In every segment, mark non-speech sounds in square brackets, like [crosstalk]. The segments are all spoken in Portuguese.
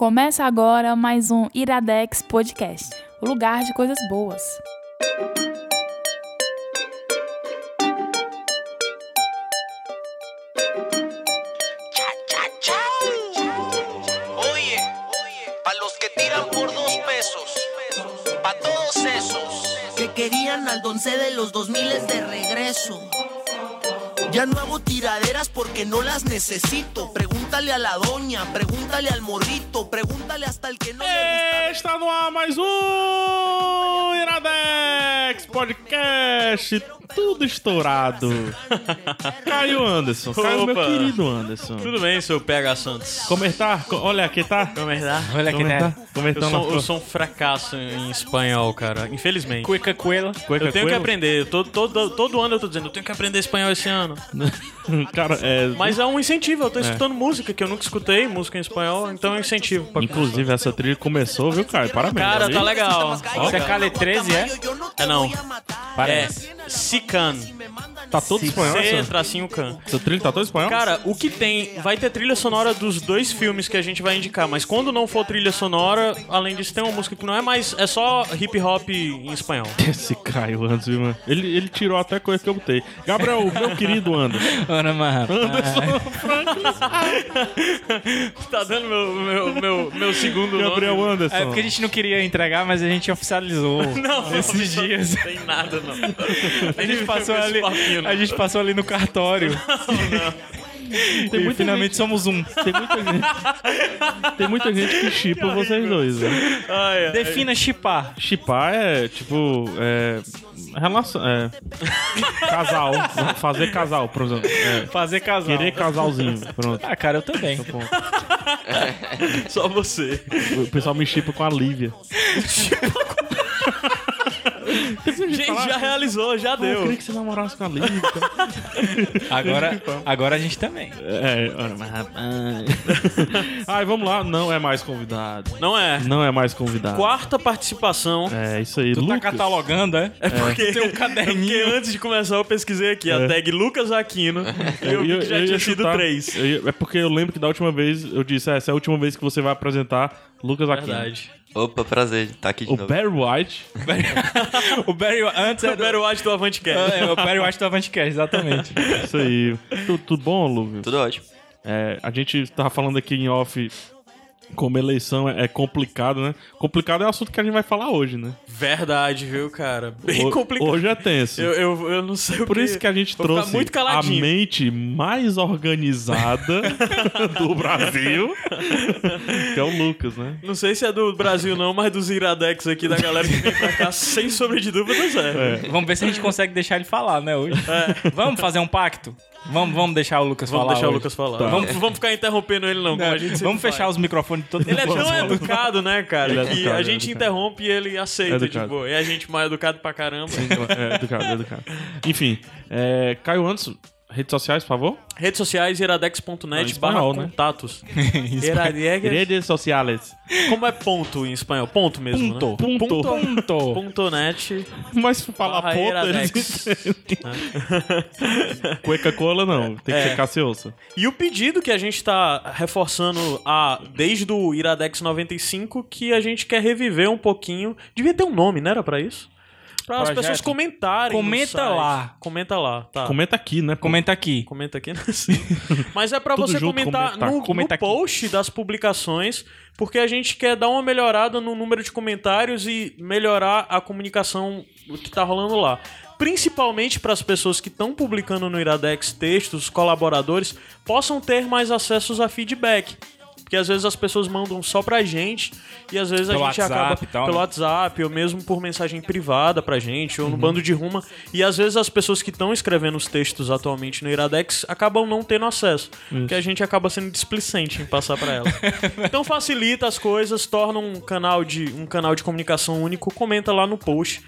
Começa agora mais um Iradex Podcast, o lugar de coisas boas. Oye, para los que tiran por dos pesos, para todos esos que querían al donce de los dos miles de regreso. Ya no hago tiraderas porque no las necesito. Pregúntale a la doña, pregúntale al morrito, pregúntale hasta el que no. Está no ar mais Iradex Podcast, tudo estourado. Caio Anderson, Caio meu Opa. querido Anderson. Tudo bem, seu PH Santos? Como está? Co- Olha aqui tá. Como é que tá? Olha Como que está? né? Como é que Eu tá sou, eu sou um fracasso em espanhol, cara. Infelizmente. Cueca. Cueca Eu tenho que aprender. Todo, todo, todo ano eu tô dizendo, eu tenho que aprender espanhol esse ano. [laughs] Cara, é... Mas é um incentivo. Eu tô escutando música que eu nunca escutei, música em espanhol, então é um incentivo. pra- Inclusive, essa trilha começou, viu, Caio? Parabéns. Cara, viu? tá legal. Isso é Cale 13, é? É não. É Parece. Sican. Tá todo espanhol, C, essa? tracinho can. Essa trilha tá todo espanhol? Cara, o que tem. Vai ter trilha sonora dos dois filmes que a gente vai indicar, mas quando não for trilha sonora, além disso, tem uma música que não é mais. É só hip hop em espanhol. [laughs] Esse Caio Anderson, viu, mano. Ele, ele tirou até coisa que eu botei. Gabriel, meu querido Anderson. [laughs] Ana Marra. [laughs] tá dando meu, meu, meu, meu segundo Gabriel nome. Anderson. É porque a gente não queria entregar, mas a gente oficializou Não, esses não, dias. Não tem nada, não. A gente passou ali, papinho, não. a gente passou ali no cartório. Tem e finalmente somos um. Tem muita gente, tem muita gente que chipa vocês dois, né? Ai, ai. Defina chipar. Chipar é, tipo, é... Relação... É... Casal. Fazer casal, por exemplo. É, Fazer casal. Querer casalzinho, pronto. Ah, cara, eu também. Só você. O pessoal me chipa com a Lívia. [laughs] Gente, já realizou, já Pô, eu deu. queria que você namorasse com a Lívia. [laughs] Agora, agora a gente também. É, ora, mas rapaz... Ai, vamos lá. Não é mais convidado. Não é. Não é mais convidado. Quarta participação. É, isso aí. Tu tá Lucas. catalogando, é? É porque, Tem um é porque caderninho. antes de começar eu pesquisei aqui a tag Lucas Aquino e eu vi que já ia tinha sido chutar- três. eu é porque eu lembro que da última vez eu disse, "Ah, essa é a última vez que você vai apresentar Lucas Aquino. Verdade. Opa, prazer estar aqui de O novo. Barry White. [laughs] o Barry antes É era o Barry White do Avante É, o Barry White do Avantcast, exatamente. Isso aí. tudo, tudo bom, Lucas? Tudo ótimo. É, a gente tava falando aqui em off como eleição é, é complicado, né? Complicado é o assunto que a gente vai falar hoje, né? Verdade, viu, cara? Bem complicado. Hoje é tenso. Eu, eu, eu não sei o Por isso que a gente Vou trouxe muito a mente mais organizada [laughs] do Brasil, que é o Lucas, né? Não sei se é do Brasil não, mas dos Iradex aqui, da galera que vem pra cá, sem sombra de dúvidas é. Vamos ver se a gente consegue deixar ele falar, né, hoje. Vamos fazer um pacto? Vamos, vamos deixar o Lucas Vamos falar deixar o hoje. Lucas falar. Tá. Vamos, vamos ficar interrompendo ele não, Vamos fechar faz. os microfones de todo Ele é mundo. tão educado, né, cara? É que educado, a é gente educado. interrompe e ele aceita, É tipo, e a gente mais educado pra caramba. É, educado, é educado. Enfim, é, Caio Anderson, redes sociais, por favor. Redes sociais, iradex.net barra né? contatos. [laughs] Iradex, Redes sociais. como é ponto em espanhol? Ponto mesmo, Ponto. né? Ponto. Ponto. Ponto net. Mas falar ponta, eles. Cueca [laughs] cola não, tem que É. ser cacioça. E o pedido que a gente tá reforçando a, desde o Iradex 95, que a gente quer reviver um pouquinho. Devia ter um nome, não era pra isso? Para as pessoas comentarem. Comenta lá. Comenta lá, tá. Comenta aqui, né? pô? Comenta aqui. Comenta aqui, sei. [laughs] Mas é pra Tudo você junto, comentar comentar. no, Comenta no aqui. post das publicações, porque a gente quer dar uma melhorada no número de comentários e melhorar a comunicação que tá rolando lá. Principalmente para as pessoas que estão publicando no Iradex textos, os colaboradores, possam ter mais acessos a feedback. Porque às vezes as pessoas mandam só pra gente e às vezes Pelo a gente WhatsApp acaba tal, pelo né? WhatsApp ou mesmo por mensagem privada pra gente ou Uhum. no bando de ruma. E às vezes as pessoas que estão escrevendo os textos atualmente no Iradex acabam não tendo acesso, porque a gente acaba sendo displicente em passar pra ela. [laughs] então facilita as coisas, torna um canal de um canal de comunicação único, comenta lá no post.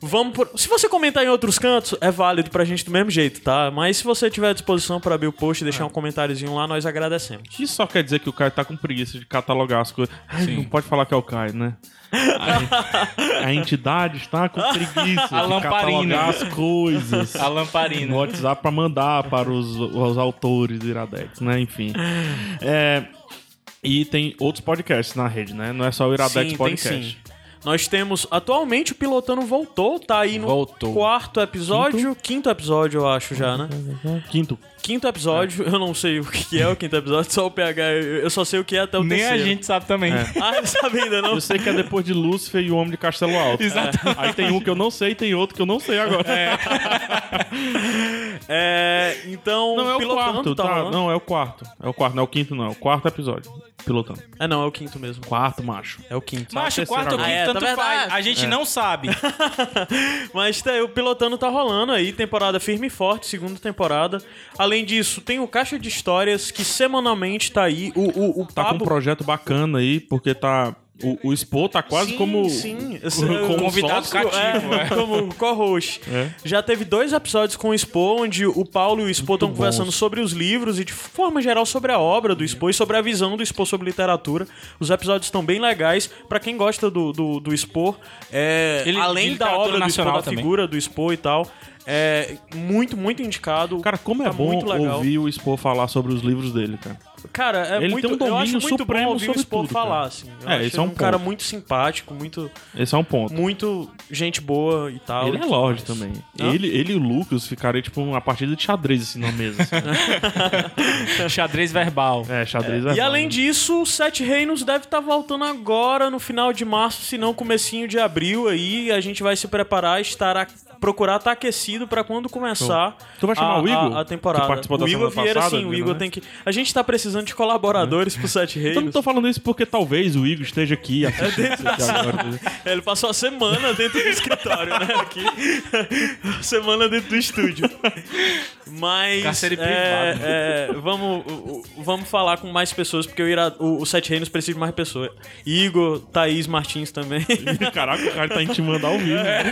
Vamos por... Se você comentar em outros cantos, é válido pra gente do mesmo jeito, tá? Mas se você tiver à disposição pra abrir o post e deixar um comentáriozinho lá, nós agradecemos. Isso só quer dizer que o Caio tá com preguiça de catalogar as coisas. Ai, não pode falar que é o Caio, né? A, a entidade está com preguiça A de lamparina. catalogar as coisas A lamparina. no WhatsApp pra mandar para os, os autores do Iradex, né? Enfim. É, E tem outros podcasts na rede, né? Não é só o Iradex Sim, Podcast. Nós temos, atualmente, o Pilotando voltou, tá aí no Voltou. quarto episódio, quinto? episódio, eu acho já, né? Quinto. Quinto episódio, eu não sei o que é o quinto episódio, só o PH, eu só sei o que é até o Nem terceiro. a gente sabe também. [laughs] Ah, não sabe ainda não? Eu sei que é depois de Lúcifer e o Homem de Castelo Alto. [laughs] Exatamente. Aí tem um que eu não sei, tem outro que eu não sei agora. É, então, Não, é o quarto, tá tá? Não, é o quarto. É o quarto, não é o quinto, não. É o quarto episódio. Pilotando. É, não, é o quinto mesmo. Quarto, macho. É o quinto. Macho, terceiro quarto ou quinto, Ah, é, tanto tá faz. verdade. A gente não sabe. [laughs] Mas tá, o Pilotando tá rolando aí, temporada firme e forte, segunda temporada. Além disso, tem o Caixa de Histórias, que semanalmente tá aí. O, o, o Tá com um projeto bacana aí, porque tá. O, o Expo tá quase Sim, como. Sim, [laughs] como [laughs] convidado sócio. cativo, é, é. [laughs] como co-host. É. Já teve dois episódios com o Expo, onde o Paulo e o Expo estão conversando sobre os livros e, de forma geral, sobre a obra do Expo e sobre a visão do Expo sobre literatura. Os episódios estão bem legais. Pra quem gosta do, do, do Expo, é, Ele- além da obra do Expo, da também. figura do Expo e tal, é muito, muito indicado. Cara, como é Tá bom ouvir o Expo falar sobre os livros dele, cara. Cara, é Ele muito, tem um eu acho domínio muito supremo bom ouvir o sobre Expo tudo, falar, cara. assim. Eu É, esse é um um cara muito simpático, muito, Esse é um ponto. muito gente boa e tal. Ele e é Lorde também. Hã? Ele, ele e o Lucas ficaram tipo uma partida de xadrez assim na mesa. assim, né? [laughs] Xadrez verbal. É, xadrez é E bom, além né? disso, o Sete Reinos deve estar voltando agora no final de março, se não comecinho de abril aí. A gente vai se preparar, estar a, procurar estar aquecido pra quando começar Tu vai chamar a, o Igor, a, a temporada. o Igor Vieira, passada, sim, o né? Igor tem que. A gente tá precisando de colaboradores pro Sete Eu não Reinos. tô falando isso porque talvez o Igor esteja aqui [laughs] assistindo isso aqui agora. É, Ele passou a semana dentro do escritório, né? Aqui. semana dentro do estúdio. Mas. Cárcere é, privado. é, vamos, vamos falar com mais pessoas, porque o, Ira, o, o Sete Reinos precisa de mais pessoas. Igor, Thaís Martins também. Caraca, o cara tá intimando ao vivo. né?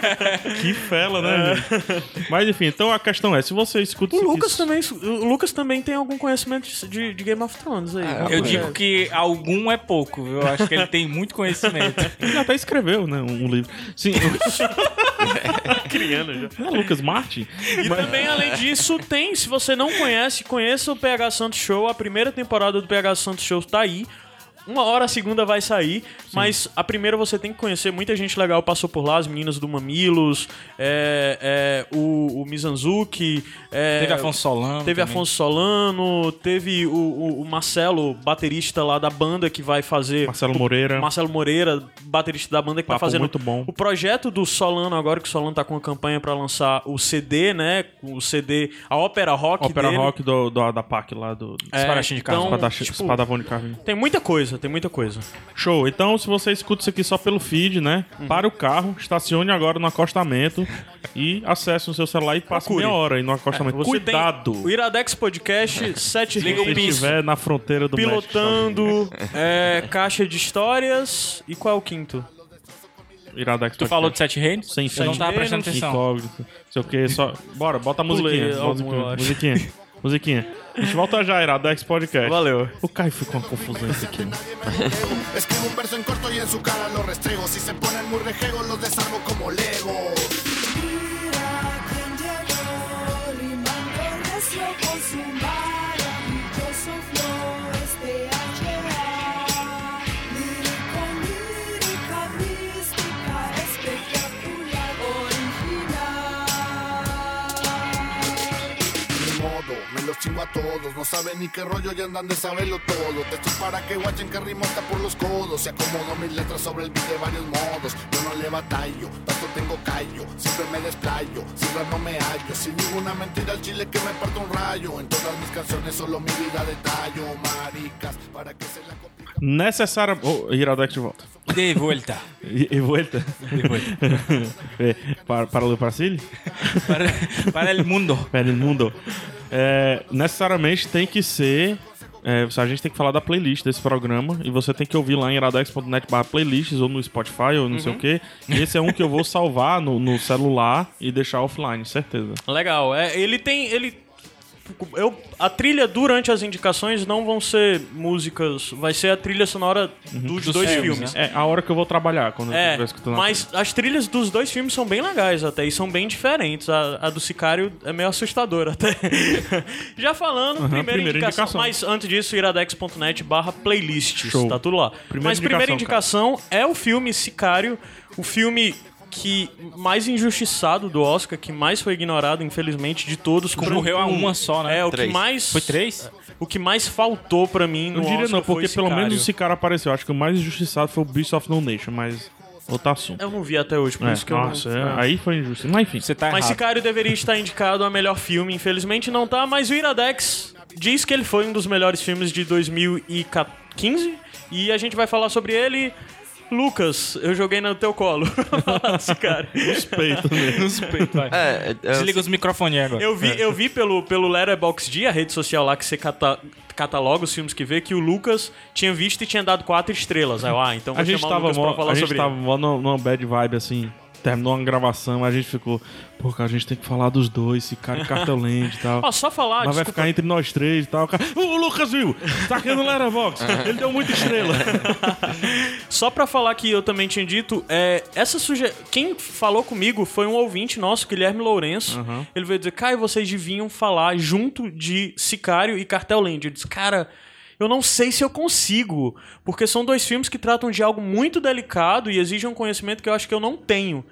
Que fela, né, gente? Mas enfim, então a questão é, se você escuta O isso Lucas também, o Lucas também tem algum conhecimento de, de Game of Thrones aí. Eu digo que algum é pouco, viu? Eu acho que ele tem muito conhecimento. [laughs] Ele até escreveu, né, um livro. Sim, [laughs] criando já. é Lucas Martin. E também, além disso, tem, se você não conhece, conheça o PH Santos Show. A primeira temporada do PH Santos Show tá aí. Uma hora a segunda vai sair, mas a primeira você tem que conhecer. Muita gente legal passou por lá, as meninas do Mamilos, é, é, o, o Mizanzuki. é, Teve Afonso Solano. Teve também. Afonso Solano, teve o, o- o Marcelo, baterista lá da banda que vai fazer. Marcelo Moreira. Marcelo Moreira, baterista da banda que vai Papo fazer muito bom. o projeto do Solano agora que o Solano tá com a campanha pra lançar o CD, né? O CD, a ópera rock Ópera dele. rock do, do- da PAC lá do É, Espadachim de Carne. então, tipo, Espadavão de Carne. tem muita coisa, tem muita coisa. Show. Então, se você escuta isso aqui só pelo feed, né? Uhum. Para o carro, estacione agora no acostamento e acesse no seu celular e passe Procure. meia hora aí no acostamento. Você Cuidado! tem o Iradex Podcast, [laughs] Sete Liga o Se estiver na fronteira do México, pilotando, é, caixa de histórias e qual é o quinto? Iradex Tu falou de Sete Reinos? Sem Eu não fim. tava prestando atenção. Incógnito. Sei o que, só. Bora, bota a musiquinha. Pulei musiquinha. [laughs] musiquinha. A gente volta já, Iradex Podcast. Valeu. O Caio ficou uma confusão isso aqui. né? [laughs] Escribo un verso en corto y en su cara lo restrego. Si se ponen muy rejegos, los desarmo como Lego. Mira quién llegó, rimando recio con su maravilloso chingo a todos. No saben ni qué rollo y andan de saberlo todo. Textos para que guachen que rimo hasta por los codos. Se acomodo mis letras sobre el beat de varios modos. Yo no le batallo, tanto tengo callo. Siempre me desplayo, rap no me hallo. Sin ninguna mentira al chile que me parto un rayo. En todas mis canciones solo mi vida detallo. Maricas, para que se la copien. Necessária. Oh, de volta. [laughs] De volta. E, e volta. De volta. É, para, para o Brasil? Para, para el mundo. Pera el mundo. É, necessariamente tem que ser. é, a gente tem que falar da playlist desse programa e você tem que ouvir lá em iradex.net barra playlists ou no Spotify ou não sei o que. E esse é um que eu vou salvar no, no celular e deixar offline, certeza. Legal. É, ele tem. Ele eu, a trilha durante as indicações não vão ser músicas, vai ser a trilha sonora dos, dois filmes, filmes. É a hora que eu vou trabalhar, quando eu É, estiver escutando. mas as trilhas dos dois filmes são bem legais até, e são bem diferentes. A, a do Sicário é meio assustadora até. [laughs] Já falando, primeira, primeira indicação, indicação. Mas antes disso, iradex.net barra playlists, Show. tá tudo lá. Primeira mas primeira indicação, indicação é o filme Sicário, o filme que mais injustiçado do Oscar, que mais foi ignorado, infelizmente, de todos. Concorreu a uma só, né? É, o Três. que mais... Foi três? O que mais faltou pra mim no Eu diria Oscar não, porque pelo menos esse cara apareceu. Acho que o mais injustiçado foi o Beast of No Nation, mas outro assunto. Eu não vi até hoje, por É, isso que eu nossa, não... é, aí foi injusto. Mas enfim. Você tá Mas errado. Sicário deveria estar indicado a melhor filme, infelizmente não tá, mas o Iradex diz que ele foi um dos melhores filmes de 2015 e a gente vai falar sobre ele. Lucas, eu joguei no teu colo. [laughs] Fala, Sicário. Respeito mesmo. Nos peitos, vai. É, é, Desliga os microfones agora. Eu vi, eu vi pelo, pelo Letterboxd, a rede social lá que você cata- cataloga os filmes que vê, que o Lucas tinha visto e tinha dado quatro estrelas. Aí eu, ah, então vou A gente chamar o tava, Lucas pra mó, falar a gente sobre tava ele. numa bad vibe assim. Terminou uma gravação, a gente ficou, pô, cara, a gente tem que falar dos dois, esse cara Cartelend e tal. [laughs] Ó, só falar, Mas vai desculpa, ficar entre nós três e tal. O cara, O Lucas viu! Tá aqui no Letterboxd. [laughs] Ele deu muita estrela. [laughs] Só pra falar que eu também tinha dito, é, essa suge... quem falou comigo foi um ouvinte nosso, Guilherme Lourenço. Ele veio dizer, Caio, vocês deviam falar junto de Sicário e Cartel Land. Eu disse, cara, eu não sei se eu consigo, porque são dois filmes que tratam de algo muito delicado e exigem um conhecimento que eu acho que eu não tenho.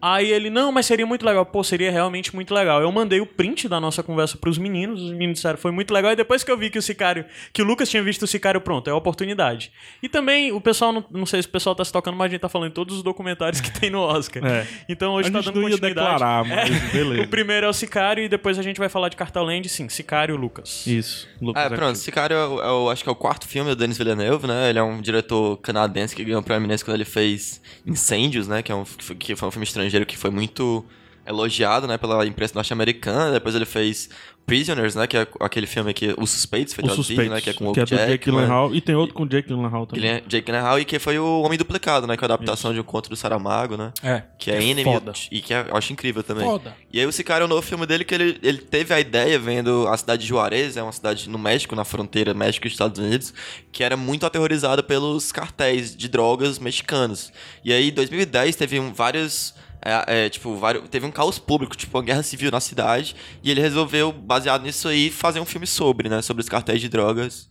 Aí ele, não, mas seria muito legal. Pô, seria realmente muito legal. Eu mandei o print da nossa conversa pros meninos, os meninos disseram, foi muito legal. E depois que eu vi que o Sicário, que o Lucas tinha visto o Sicário, pronto, é a oportunidade. E também, o pessoal, não, não sei se o pessoal tá se tocando, mas a gente tá falando em todos os documentários que tem no Oscar. É. Então hoje A tá dando não ia continuidade. declarar, mas É. beleza. O primeiro é o Sicário e depois a gente vai falar de Cartaland, sim, Sicário e Lucas. Isso. Lucas É, pronto, esse cara eu, eu acho que é o quarto filme do Denis Villeneuve, né? Ele é um diretor canadense que ganhou proeminência quando ele fez Incêndios, né? Que, é um, que foi- um filme estrangeiro que foi muito elogiado, né? Pela imprensa norte-americana. Depois ele fez Prisoners, né? Que é aquele filme que Os Suspeitos, foi traduzido, né? Que é com o que é Hugh do Jake. Gyllenhaal. E tem outro com o Jake Gyllenhaal também. Jake Gyllenhaal, e que foi o Homem Duplicado, né? Que é a adaptação de um conto do Saramago, né? É. Que é, Enemy, foda. e que é- eu acho incrível também. Foda. E aí o Sicário é o novo filme dele que ele, ele teve a ideia vendo a cidade de Juarez, é uma cidade no México, na fronteira México e Estados Unidos, que era muito aterrorizada pelos cartéis de drogas mexicanos. E aí em 2010 teve um, vários... é, é, tipo, vários, teve um caos público, tipo, uma guerra civil na cidade, e ele resolveu, baseado nisso aí, fazer um filme sobre, né, sobre os cartéis de drogas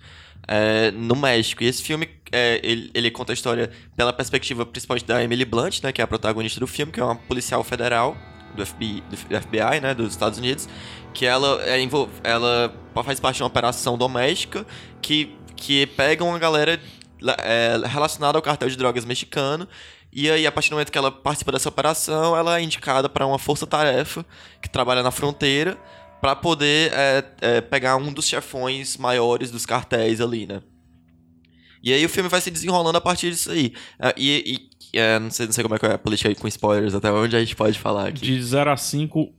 é, no México. E esse filme, é, ele, ele conta a história pela perspectiva principalmente da Emily Blunt, né, que é a protagonista do filme, que é uma policial federal do FBI, do FBI né, dos Estados Unidos, que ela, é, ela faz parte de uma operação doméstica que, que pega uma galera é, relacionada ao cartel de drogas mexicano e aí, a partir do momento que ela participa dessa operação, ela é indicada para uma força-tarefa que trabalha na fronteira para poder é, é, pegar um dos chefões maiores dos cartéis ali, né? E aí o filme vai se desenrolando a partir disso aí. É, e e, é, não, sei, não sei como é que é a política aí com spoilers, até onde a gente pode falar aqui. De 0 a 5,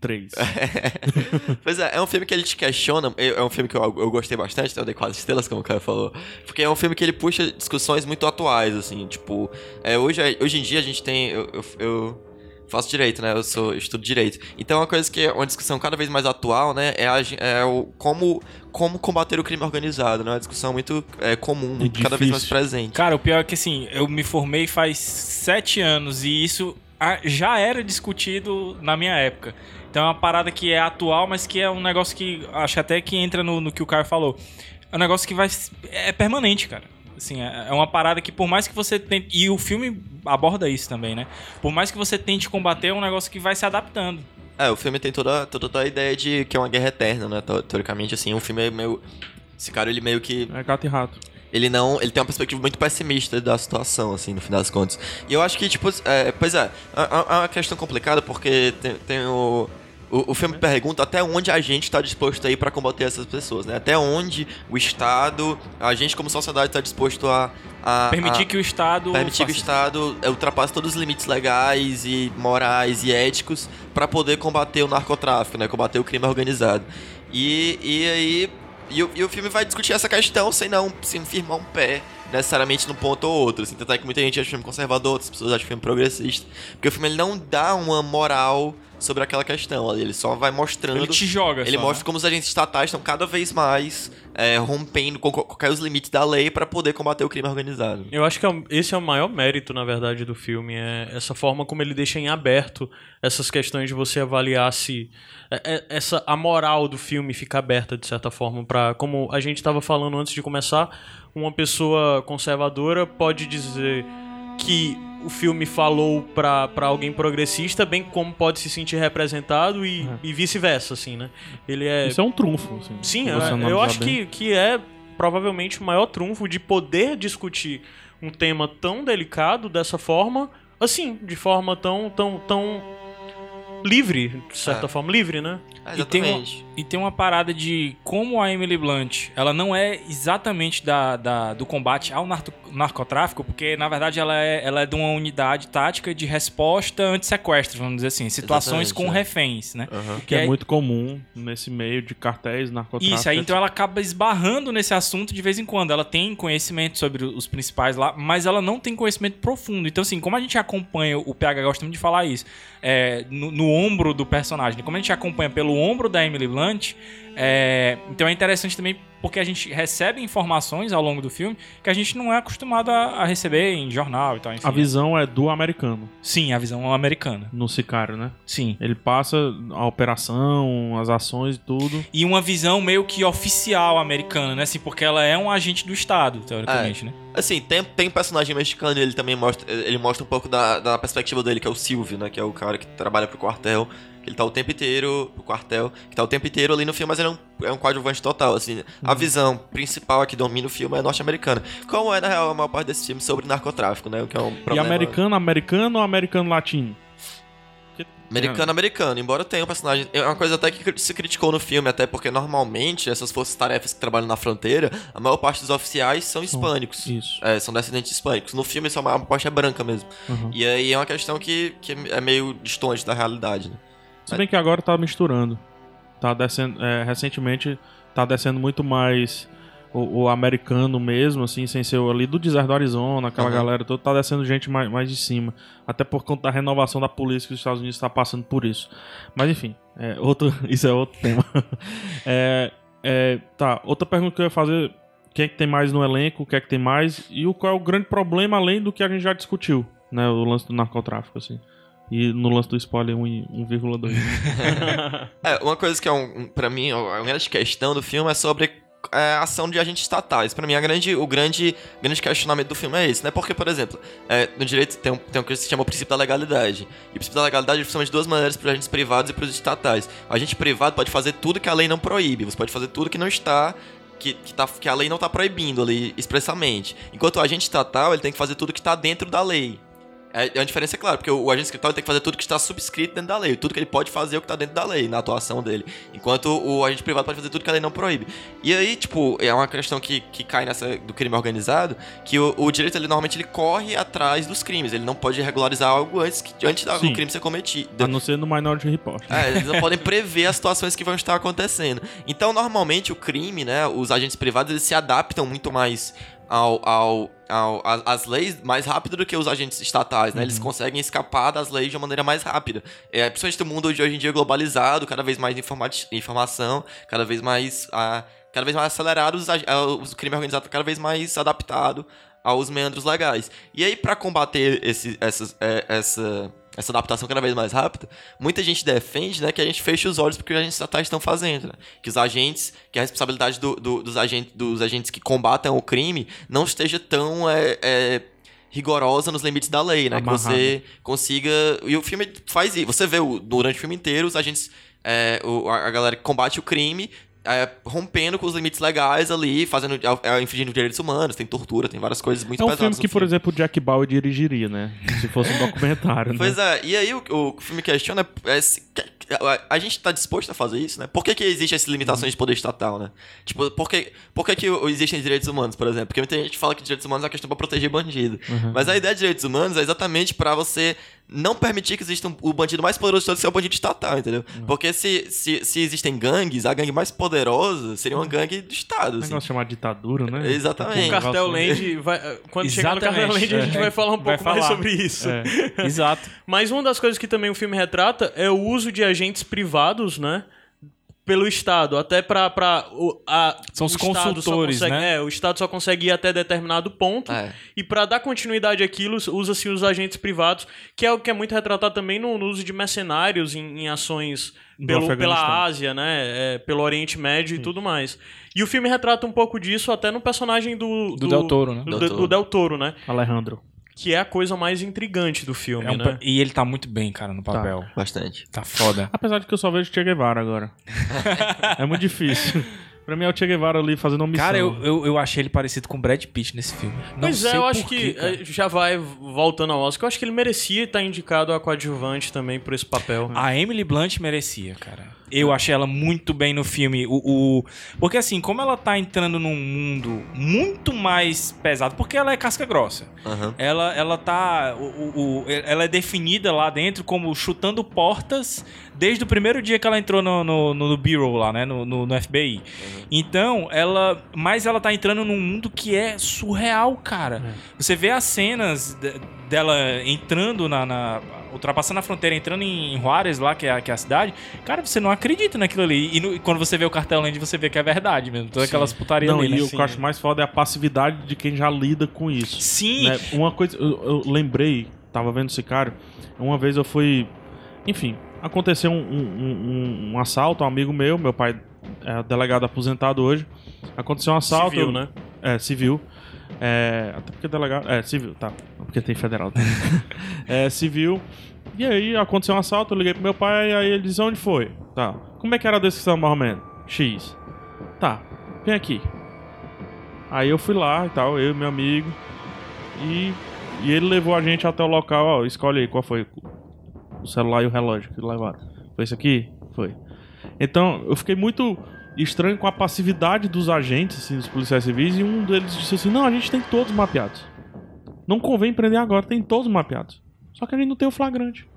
1,3. [laughs] Pois é, é um filme que ele te questiona. É é um filme que eu, eu gostei bastante, então eu dei quatro estrelas, como o cara falou. Porque é um filme que ele puxa discussões muito atuais, assim. Tipo, é, hoje, hoje em dia a gente tem. Eu, eu, eu faço direito, né? Eu sou eu estudo direito. Então, uma coisa que é uma discussão cada vez mais atual, né? É, a, é o como, como combater o crime organizado, né? É uma discussão muito é, comum, muito, cada vez mais presente. Cara, o pior é que assim, eu me formei faz sete anos e isso ah, já era discutido na minha época. Então é uma parada que é atual, mas que é um negócio que acho até que entra no, no que o Caio falou. É um negócio que vai. É permanente, cara. Assim, é é uma parada que por mais que você tente. E o filme aborda isso também, né? Por mais que você tente combater, é um negócio que vai se adaptando. É, o filme tem toda, toda a ideia de que é uma guerra eterna, né? Teo- Teoricamente, assim, o filme é meio. Esse cara, ele meio que É gato e rato. Ele não. Ele tem uma perspectiva muito pessimista da situação, assim, no fim das contas. E eu acho que, tipo, é, pois é, é é uma questão complicada porque tem, tem o. O, o filme pergunta até onde a gente está disposto a ir para combater essas pessoas, né? Até onde o Estado, a gente como sociedade está disposto a, a Permitir a- que o Estado. permitir que o Estado é, ultrapasse todos os limites legais e morais e éticos para poder combater o narcotráfico, né? Combater o crime organizado. E, e aí. E o, e o filme vai discutir essa questão sem não sem firmar um pé necessariamente num ponto ou outro. Assim, tanto é que muita gente acha o filme conservador, outras pessoas acham o filme progressista. Porque o filme ele não dá uma moral sobre aquela questão. Ele só vai mostrando. Ele te joga Ele só, mostra né? como os agentes estatais estão cada vez mais é, rompendo com qualquer os limites da lei para poder combater o crime organizado. Eu acho que é esse é o maior mérito, na verdade, do filme. É essa forma como ele deixa em aberto essas questões de você avaliar se. é- é- essa, a moral do filme fica aberta, de certa forma. Pra, como a gente estava falando antes de começar, uma pessoa conservadora pode dizer que o filme falou pra pra alguém progressista, bem como pode se sentir representado e, e vice-versa, assim, né? Ele é. Isso é um trunfo. Assim, Sim, se eu, eu acho bem. que, que é provavelmente o maior trunfo de poder discutir um tema tão delicado dessa forma, assim, de forma tão, tão, tão livre, de certa É. forma, livre, né? É, E tem, uma, e tem uma parada de como a Emily Blunt, ela não é exatamente da, da- do combate ao narco- narcotráfico, porque na verdade ela é, ela é de uma unidade tática de resposta anti-sequestro, vamos dizer assim, situações Exatamente, com é. reféns, né? Aham. Que é aí- muito comum nesse meio de cartéis, narcotráfico. Isso, aí então ela acaba esbarrando nesse assunto de vez em quando. Ela tem conhecimento sobre os principais lá, mas ela não tem conhecimento profundo. Então, assim, como a gente acompanha, o PH gosta muito de falar isso, é, no, no ombro do personagem, como a gente acompanha pelo ombro da Emily Blunt, é, então é interessante também porque a gente recebe informações ao longo do filme que a gente não é acostumado a, a receber em jornal e tal. Enfim. A visão é do americano, Sim, a visão americana. no Sicário, né? Sim. Ele passa a operação, as ações e tudo. E uma visão meio que oficial americana, né? Assim, porque ela é um agente do Estado, teoricamente, né? Assim, tem, tem um personagem mexicano, ele também mostra. Ele mostra um pouco da, da perspectiva dele, que é o Silvio, né? Que é o cara que trabalha pro quartel. Ele tá o tempo inteiro. Pro quartel, que tá o tempo inteiro ali no filme, mas ele é um, é um coadjuvante total, assim. A visão principal que domina o filme é norte-americana. Como é, na real, a maior parte desse filme sobre narcotráfico, né? O que é um E problema. americano, americano ou americano latino? Americano, americano. Embora tenha um personagem. É uma coisa até que se criticou no filme, até porque normalmente essas forças-tarefas que trabalham na fronteira, a maior parte dos oficiais são hispânicos. Isso. É, são descendentes hispânicos. No filme, só a maior parte é branca mesmo. Uhum. E aí é uma questão que, que é meio distante da realidade, né? Se bem que agora tá misturando. Tá descendo. é, recentemente tá descendo muito mais o, o americano mesmo, assim, sem ser ali do deserto do Arizona, aquela Aham. galera toda, tá descendo gente mais, mais de cima. Até por conta da renovação da polícia que os Estados Unidos está passando por isso. Mas enfim, é outro, [laughs] isso é outro tema. [laughs] É, é, tá, outra pergunta que eu ia fazer. Quem é que tem mais no elenco? O que é que tem mais? E o, qual é o grande problema, além do que a gente já discutiu, né? O lance do narcotráfico, assim. E no lance do spoiler, um e- 1,2. [laughs] É, uma coisa que é, um, pra mim, a grande questão do filme é sobre é, a ação de agentes estatais. Pra mim, a grande, o grande, grande questionamento do filme é esse, né? Porque, por exemplo, é, no direito tem um, tem um que se chama o princípio da legalidade. E o princípio da legalidade funciona de duas maneiras para agentes privados e para os estatais. O agente privado pode fazer tudo que a lei não proíbe. Você pode fazer tudo que não está... Que, que, tá, que a lei não está proibindo ali expressamente. Enquanto o agente estatal, ele tem que fazer tudo que está dentro da lei. É, é uma diferença, é claro, porque o, o agente escritório tem que fazer tudo que está subscrito dentro da lei. Tudo que ele pode fazer é o que está dentro da lei, na atuação dele. Enquanto o agente privado pode fazer tudo que a lei não proíbe. E aí, tipo, é uma questão que, que cai nessa do crime organizado, que o, o direito, ele normalmente ele corre atrás dos crimes. Ele não pode regularizar algo antes, que, antes do Sim. crime ser cometido. A não ser no Minority Report. É, eles não podem prever as situações que vão estar acontecendo. Então, normalmente, o crime, né, os agentes privados, eles se adaptam muito mais ao, ao, ao, às- às leis mais rápido do que os agentes estatais, né? Eles conseguem escapar das leis de uma maneira mais rápida. É, principalmente no mundo de hoje em dia globalizado, cada vez mais informação, cada vez mais... ah, cada vez mais acelerado, o crime organizado tá cada vez mais adaptado aos meandros legais. E aí, pra combater esse, essas, é, essa, essa adaptação cada vez mais rápida, muita gente defende né, que a gente feche os olhos porque os agentes estatais estão fazendo. né? Que os agentes, que a responsabilidade do- do- dos, agentes, dos agentes que combatam o crime não esteja tão é, é, rigorosa nos limites da lei, né? Que Amarrada. você consiga. E o filme faz isso. Você vê o- durante o filme inteiro os agentes. é, o- a galera que combate o crime é, rompendo com os limites legais ali, fazendo, é, infringindo direitos humanos, tem tortura, tem várias coisas muito É um pesadas filme que, por exemplo, o Jack Bauer dirigiria, né? Se fosse um [laughs] documentário, né? Pois é, e aí o, o filme questiona é, se- a, gente tá disposto a fazer isso, né? Por que, que existem essas limitações de poder estatal, né? Tipo, por que, por que, que existem direitos humanos, por exemplo? Porque muita gente fala que direitos humanos é uma questão pra proteger bandido. Mas a ideia de direitos humanos é exatamente pra você não permitir que exista um- o bandido mais poderoso de todos, que é o bandido estatal, entendeu? Porque se, se, se existem gangues, a gangue mais poderosa seria uma gangue do Estado. Um assim. negócio chamado ditadura, né? Exatamente. O Cartel Land vai. Quando chegar no Cartel Exatamente. Land, a gente É. vai falar um pouco mais falar. sobre isso. É. [laughs] Exato. Mas uma das coisas que também o filme retrata é o uso de agentes privados, né? Pelo Estado, até pra. pra o, a, São os o Estado só consultores, consegue- né? É, o Estado só consegue ir até determinado ponto. É. E pra dar continuidade àquilo, usa-se os agentes privados, que é o que é muito retratado também no, no uso de mercenários em, em ações Do pelo, pela Ásia, né? É, pelo Oriente Médio e tudo mais. E o filme retrata um pouco disso até no personagem do. Do Del Toro, né? Do, do. Del Toro, né? Alejandro. Que é a coisa mais intrigante do filme, É um né? E ele tá muito bem, cara, no papel. Bastante. Tá, foda. Apesar de que eu só vejo Che Guevara agora. [laughs] é muito difícil. Pra mim é o Che Guevara ali fazendo uma missão. Cara, eu, eu, eu achei ele parecido com o Brad Pitt nesse filme. Não Pois é, eu acho quê, que cara. eh, já vai voltando ao Oscar. Eu acho que ele merecia estar indicado a coadjuvante também por esse papel. A Emily Blunt merecia, cara. Eu achei ela muito bem no filme. O, o- Porque assim, como ela tá entrando num mundo muito mais pesado, porque ela é casca grossa. Aham. Ela, ela tá. O, o- o- ela é definida lá dentro como chutando portas desde o primeiro dia que ela entrou no, no, no Bureau lá, né? No, no, no FBI. Então, ela. Mas ela tá entrando num mundo que é surreal, cara. Você vê as cenas de- dela entrando na. na- ultrapassando a fronteira, entrando em Juárez lá, que é, a- que é a cidade. Cara, você não acredita naquilo ali. E, no- e quando você vê o cartel land, você vê que é verdade mesmo. Todas aquelas putarias Não, ali, e né? o que eu acho mais foda é a passividade de quem já lida com isso. Sim. né? Uma coisa, eu, eu lembrei, tava vendo Sicário, uma vez eu fui. Enfim, aconteceu um, um- um- um assalto, um amigo meu, meu pai é delegado aposentado hoje. Aconteceu um assalto. Civil, né? É, civil. É, até porque delegado. É, civil, tá. Porque tem federal. também. [laughs] é, civil. E aí aconteceu um assalto, eu liguei pro meu pai, aí ele disse: onde foi? Tá. Como é que era a descrição, mais ou menos? X. Tá, vem aqui. Aí eu fui lá e tal, eu e meu amigo. E, e ele levou a gente até o local, ó, escolhe aí qual foi o celular e o relógio que levaram. Foi isso aqui? Foi. Então, eu fiquei muito estranho com a passividade dos agentes, assim, dos policiais civis, e um deles disse assim: Não, a gente tem todos mapeados. Não convém prender agora, tem todos mapeados. Só que a gente não tem o flagrante.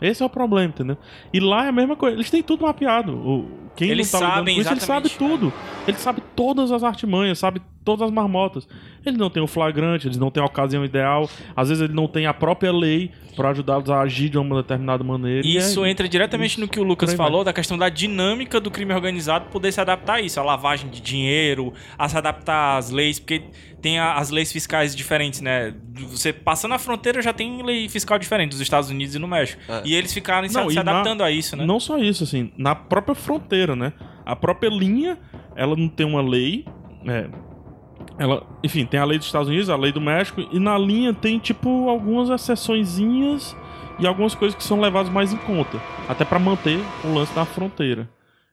Esse é o problema, entendeu? E lá é a mesma coisa, eles têm tudo mapeado. O, quem Eles não tá sabem com isso, ele sabe exatamente, tudo. Ele sabe todas as artimanhas, sabe todas as marmotas. Ele não tem o flagrante, eles não têm a ocasião ideal. Às vezes ele não tem a própria lei pra ajudá-los a agir de uma determinada maneira. E Isso é- entra diretamente no que o Lucas falou, da questão da dinâmica do crime organizado poder se adaptar a isso, a lavagem de dinheiro, a se adaptar às leis, porque tem a- as leis fiscais diferentes, né? Você passando a fronteira já tem lei fiscal diferente dos Estados Unidos e no México. É. E eles ficaram se, Não, se e na- adaptando a isso, né? Não só isso, assim, na própria fronteira, né? A própria linha, ela não tem uma lei. é, ela, enfim, tem a lei dos Estados Unidos, a lei do México, e na linha tem, tipo, algumas exceçõezinhas e algumas coisas que são levadas mais em conta. Até pra manter o lance da fronteira.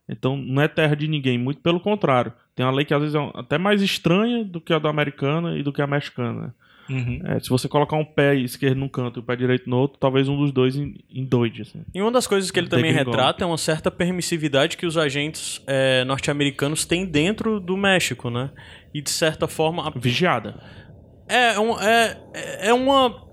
Então, não é terra de ninguém, muito pelo contrário. Tem uma lei que às vezes é até mais estranha do que a da americana e do que a mexicana. Uhum. É, se você colocar um pé esquerdo num canto e o pé direito no outro, talvez um dos dois em- endoide, assim. E uma das coisas que ele também retrata é uma certa permissividade que os agentes eh, norte-americanos têm dentro do México, né? E de certa forma. a- Vigiada. É, um- é, é uma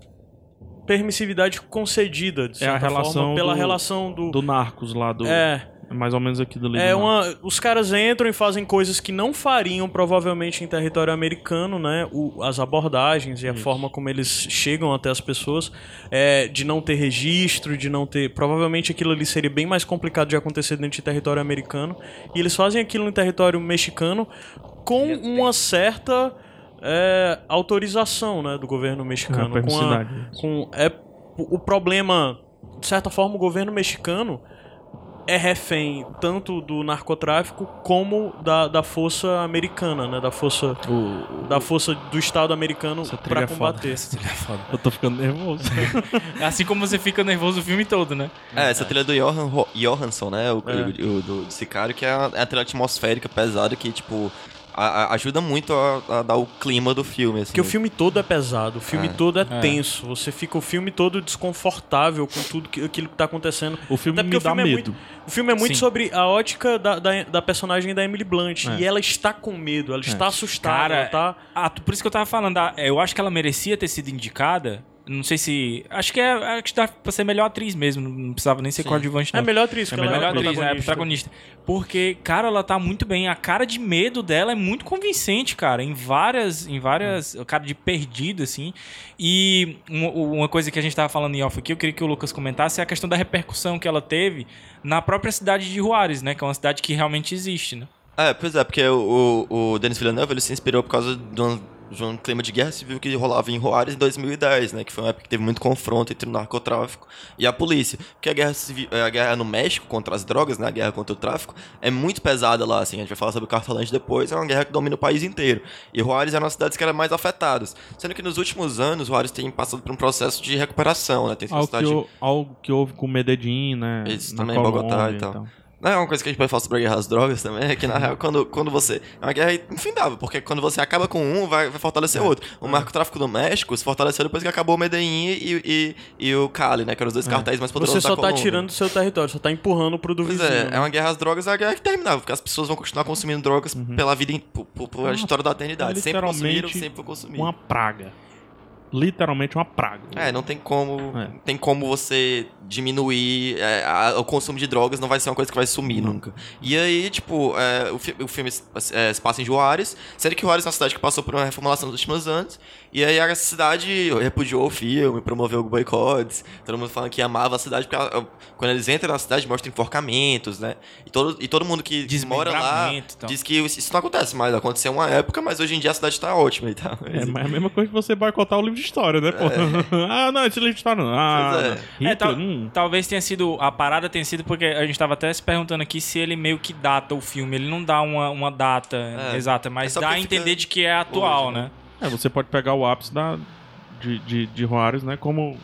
permissividade concedida, de É a certa relação forma, pela do- relação do. Do Narcos lá, do. É, É mais ou menos aqui do é uma. Os caras entram e fazem coisas que não fariam provavelmente em território americano, né? O- as abordagens e a forma como eles chegam até as pessoas, é, de não ter registro, de não ter. Provavelmente aquilo ali seria bem mais complicado de acontecer dentro de território americano. E eles fazem aquilo em território mexicano com uma certa é, autorização, né, do governo mexicano. com a- com é o problema de certa forma o governo mexicano é refém tanto do narcotráfico como da, da força americana, né, da força da força do estado americano Essa para trilha é foda. combater. Eu tô ficando nervoso. [laughs] Assim como você fica nervoso o filme todo, né? É, essa trilha do Johan, Johansson, né? O, É. o- o do, do Sicário, que é a, é a trilha atmosférica pesada que, tipo, a- a- ajuda muito a, a dar o clima do filme. Assim. Porque o filme todo é pesado, o filme É. todo é, É. tenso, você fica o filme todo desconfortável com tudo que, aquilo que tá acontecendo. O filme Até me dá o filme é medo. muito- O filme é muito Sim. sobre a ótica da, da, da personagem da Emily Blunt. É. E ela está com medo, ela está assustada, Cara, ela tá. Ah, tu- por isso que eu tava falando, ah, eu acho que ela merecia ter sido indicada Não sei se. Acho que é. Acho que dá pra ser melhor atriz mesmo. Não precisava nem ser coadjuvante, É não. a melhor atriz, É melhor é atriz, né? protagonista. protagonista. Porque, cara, ela tá muito bem. A cara de medo dela é muito convincente, cara. Em várias. Em várias. Cara de perdido, assim. E um- uma coisa que a gente tava falando em off aqui, eu queria que o Lucas comentasse, é a questão da repercussão que ela teve na própria cidade de Juárez, né? Que é uma cidade que realmente existe, né? É, pois é, porque o, o, o Denis Villeneuve ele se inspirou por causa de um, de um clima de guerra civil que rolava em Juárez em 2010, né? Que foi uma época que teve muito confronto entre o narcotráfico e a polícia. Porque a guerra, civil, a guerra no México contra as drogas, né? A guerra contra o tráfico, é muito pesada lá, assim. A gente vai falar sobre o cartolante depois. É uma guerra que domina o país inteiro. E Juárez é uma das cidades que eram mais afetadas. Sendo que nos últimos anos, Juárez tem passado por um processo de recuperação, né? Tem sido Algo que, cidade... hou- algo que houve com Medellín, né? Isso, na também, Bogotá Colômbia e tal. Não, é uma coisa que a gente pode falar sobre a guerra às drogas também, é que na real, quando, quando você. É uma guerra infindável, porque quando você acaba com um, vai, vai fortalecer É, outro. O narcotráfico do México se fortaleceu depois que acabou o Medellín e, e, e o Cali, né? Que eram os dois cartéis mais poderosos Você só tá tirando do seu território, só tá empurrando pro do Pois vizinho. é, né? é uma guerra às drogas, é uma guerra que terminava, porque as pessoas vão continuar consumindo drogas Uhum. pela vida, por, por, por a história da eternidade. Sempre consumiram, sempre vão consumir. Uma praga. Literalmente uma praga. É, não tem como, É. tem como você diminuir é, a- o consumo de drogas, não vai ser uma coisa que vai sumir nunca. E aí, tipo, é, o, fi- o filme se, é, se passa em Juárez, sendo que Juárez é uma cidade que passou por uma reformulação nos últimos anos, e aí a cidade repudiou o filme, promoveu boicotes, todo mundo falando que amava a cidade, porque ela- quando eles entram na cidade mostra enforcamentos, né? E todo, e todo mundo que mora lá e tal. diz que isso não acontece mais, aconteceu uma época, mas hoje em dia a cidade tá ótima e tal. É, mas é a mesma coisa que você boicotar o livro de história, né, pô? [laughs] ah, não, esse livro de história não. Ah, é. não. É, Hitler, tal- hum. talvez tenha sido. A parada tenha sido porque a gente tava até se perguntando aqui se ele meio que data o filme. Ele não dá uma, uma data É. exata, É mas só dá a fica entender de que é atual, hoje, né? né? É, você pode pegar o ápice da, de, de, de Juárez, né, como,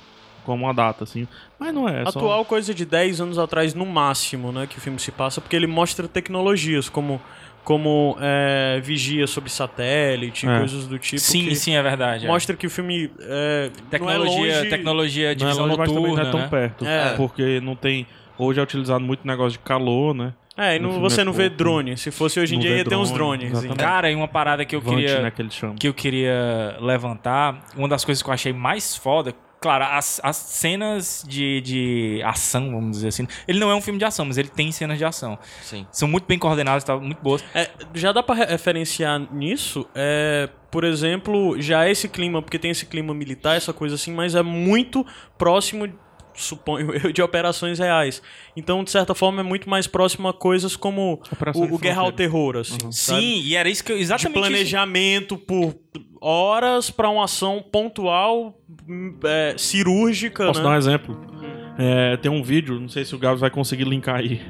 como uma data, assim. Mas não é, é só- Atual coisa de 10 anos atrás, no máximo, né, que o filme se passa, porque ele mostra tecnologias como, como é, vigia sobre satélite, É. coisas do tipo. sim, que sim, é verdade. é. Mostra que o filme é, tecnologia, não é longe... tecnologia de Não é visão longe, mas também não noturna, é tão né? perto. É. Porque não tem... Hoje é utilizado muito negócio de calor, né? É, e não, você é não vê drone. Se fosse hoje em Não dia, ia ter uns drone, drones. exatamente. Cara, e uma parada que eu Vant, queria. né, que que eu queria levantar, uma das coisas que eu achei mais foda, claro, as, as cenas de, de ação, vamos dizer assim. Ele não é um filme de ação, mas ele tem cenas de ação. Sim. São muito bem coordenadas, tá, muito boas. É, já dá pra re- referenciar nisso, é, por exemplo, já esse clima, porque tem esse clima militar, essa coisa assim, mas é muito próximo, suponho [laughs] eu, de operações reais. Então, de certa forma, é muito mais próximo a coisas como Operação o, o de Guerra ao. Terror, assim. sabe? Sim, e era isso que eu De exatamente isso. planejamento por horas pra uma ação pontual, é, cirúrgica, Posso né? dar um exemplo? É, tem um vídeo, não sei se o Gabs vai conseguir linkar aí.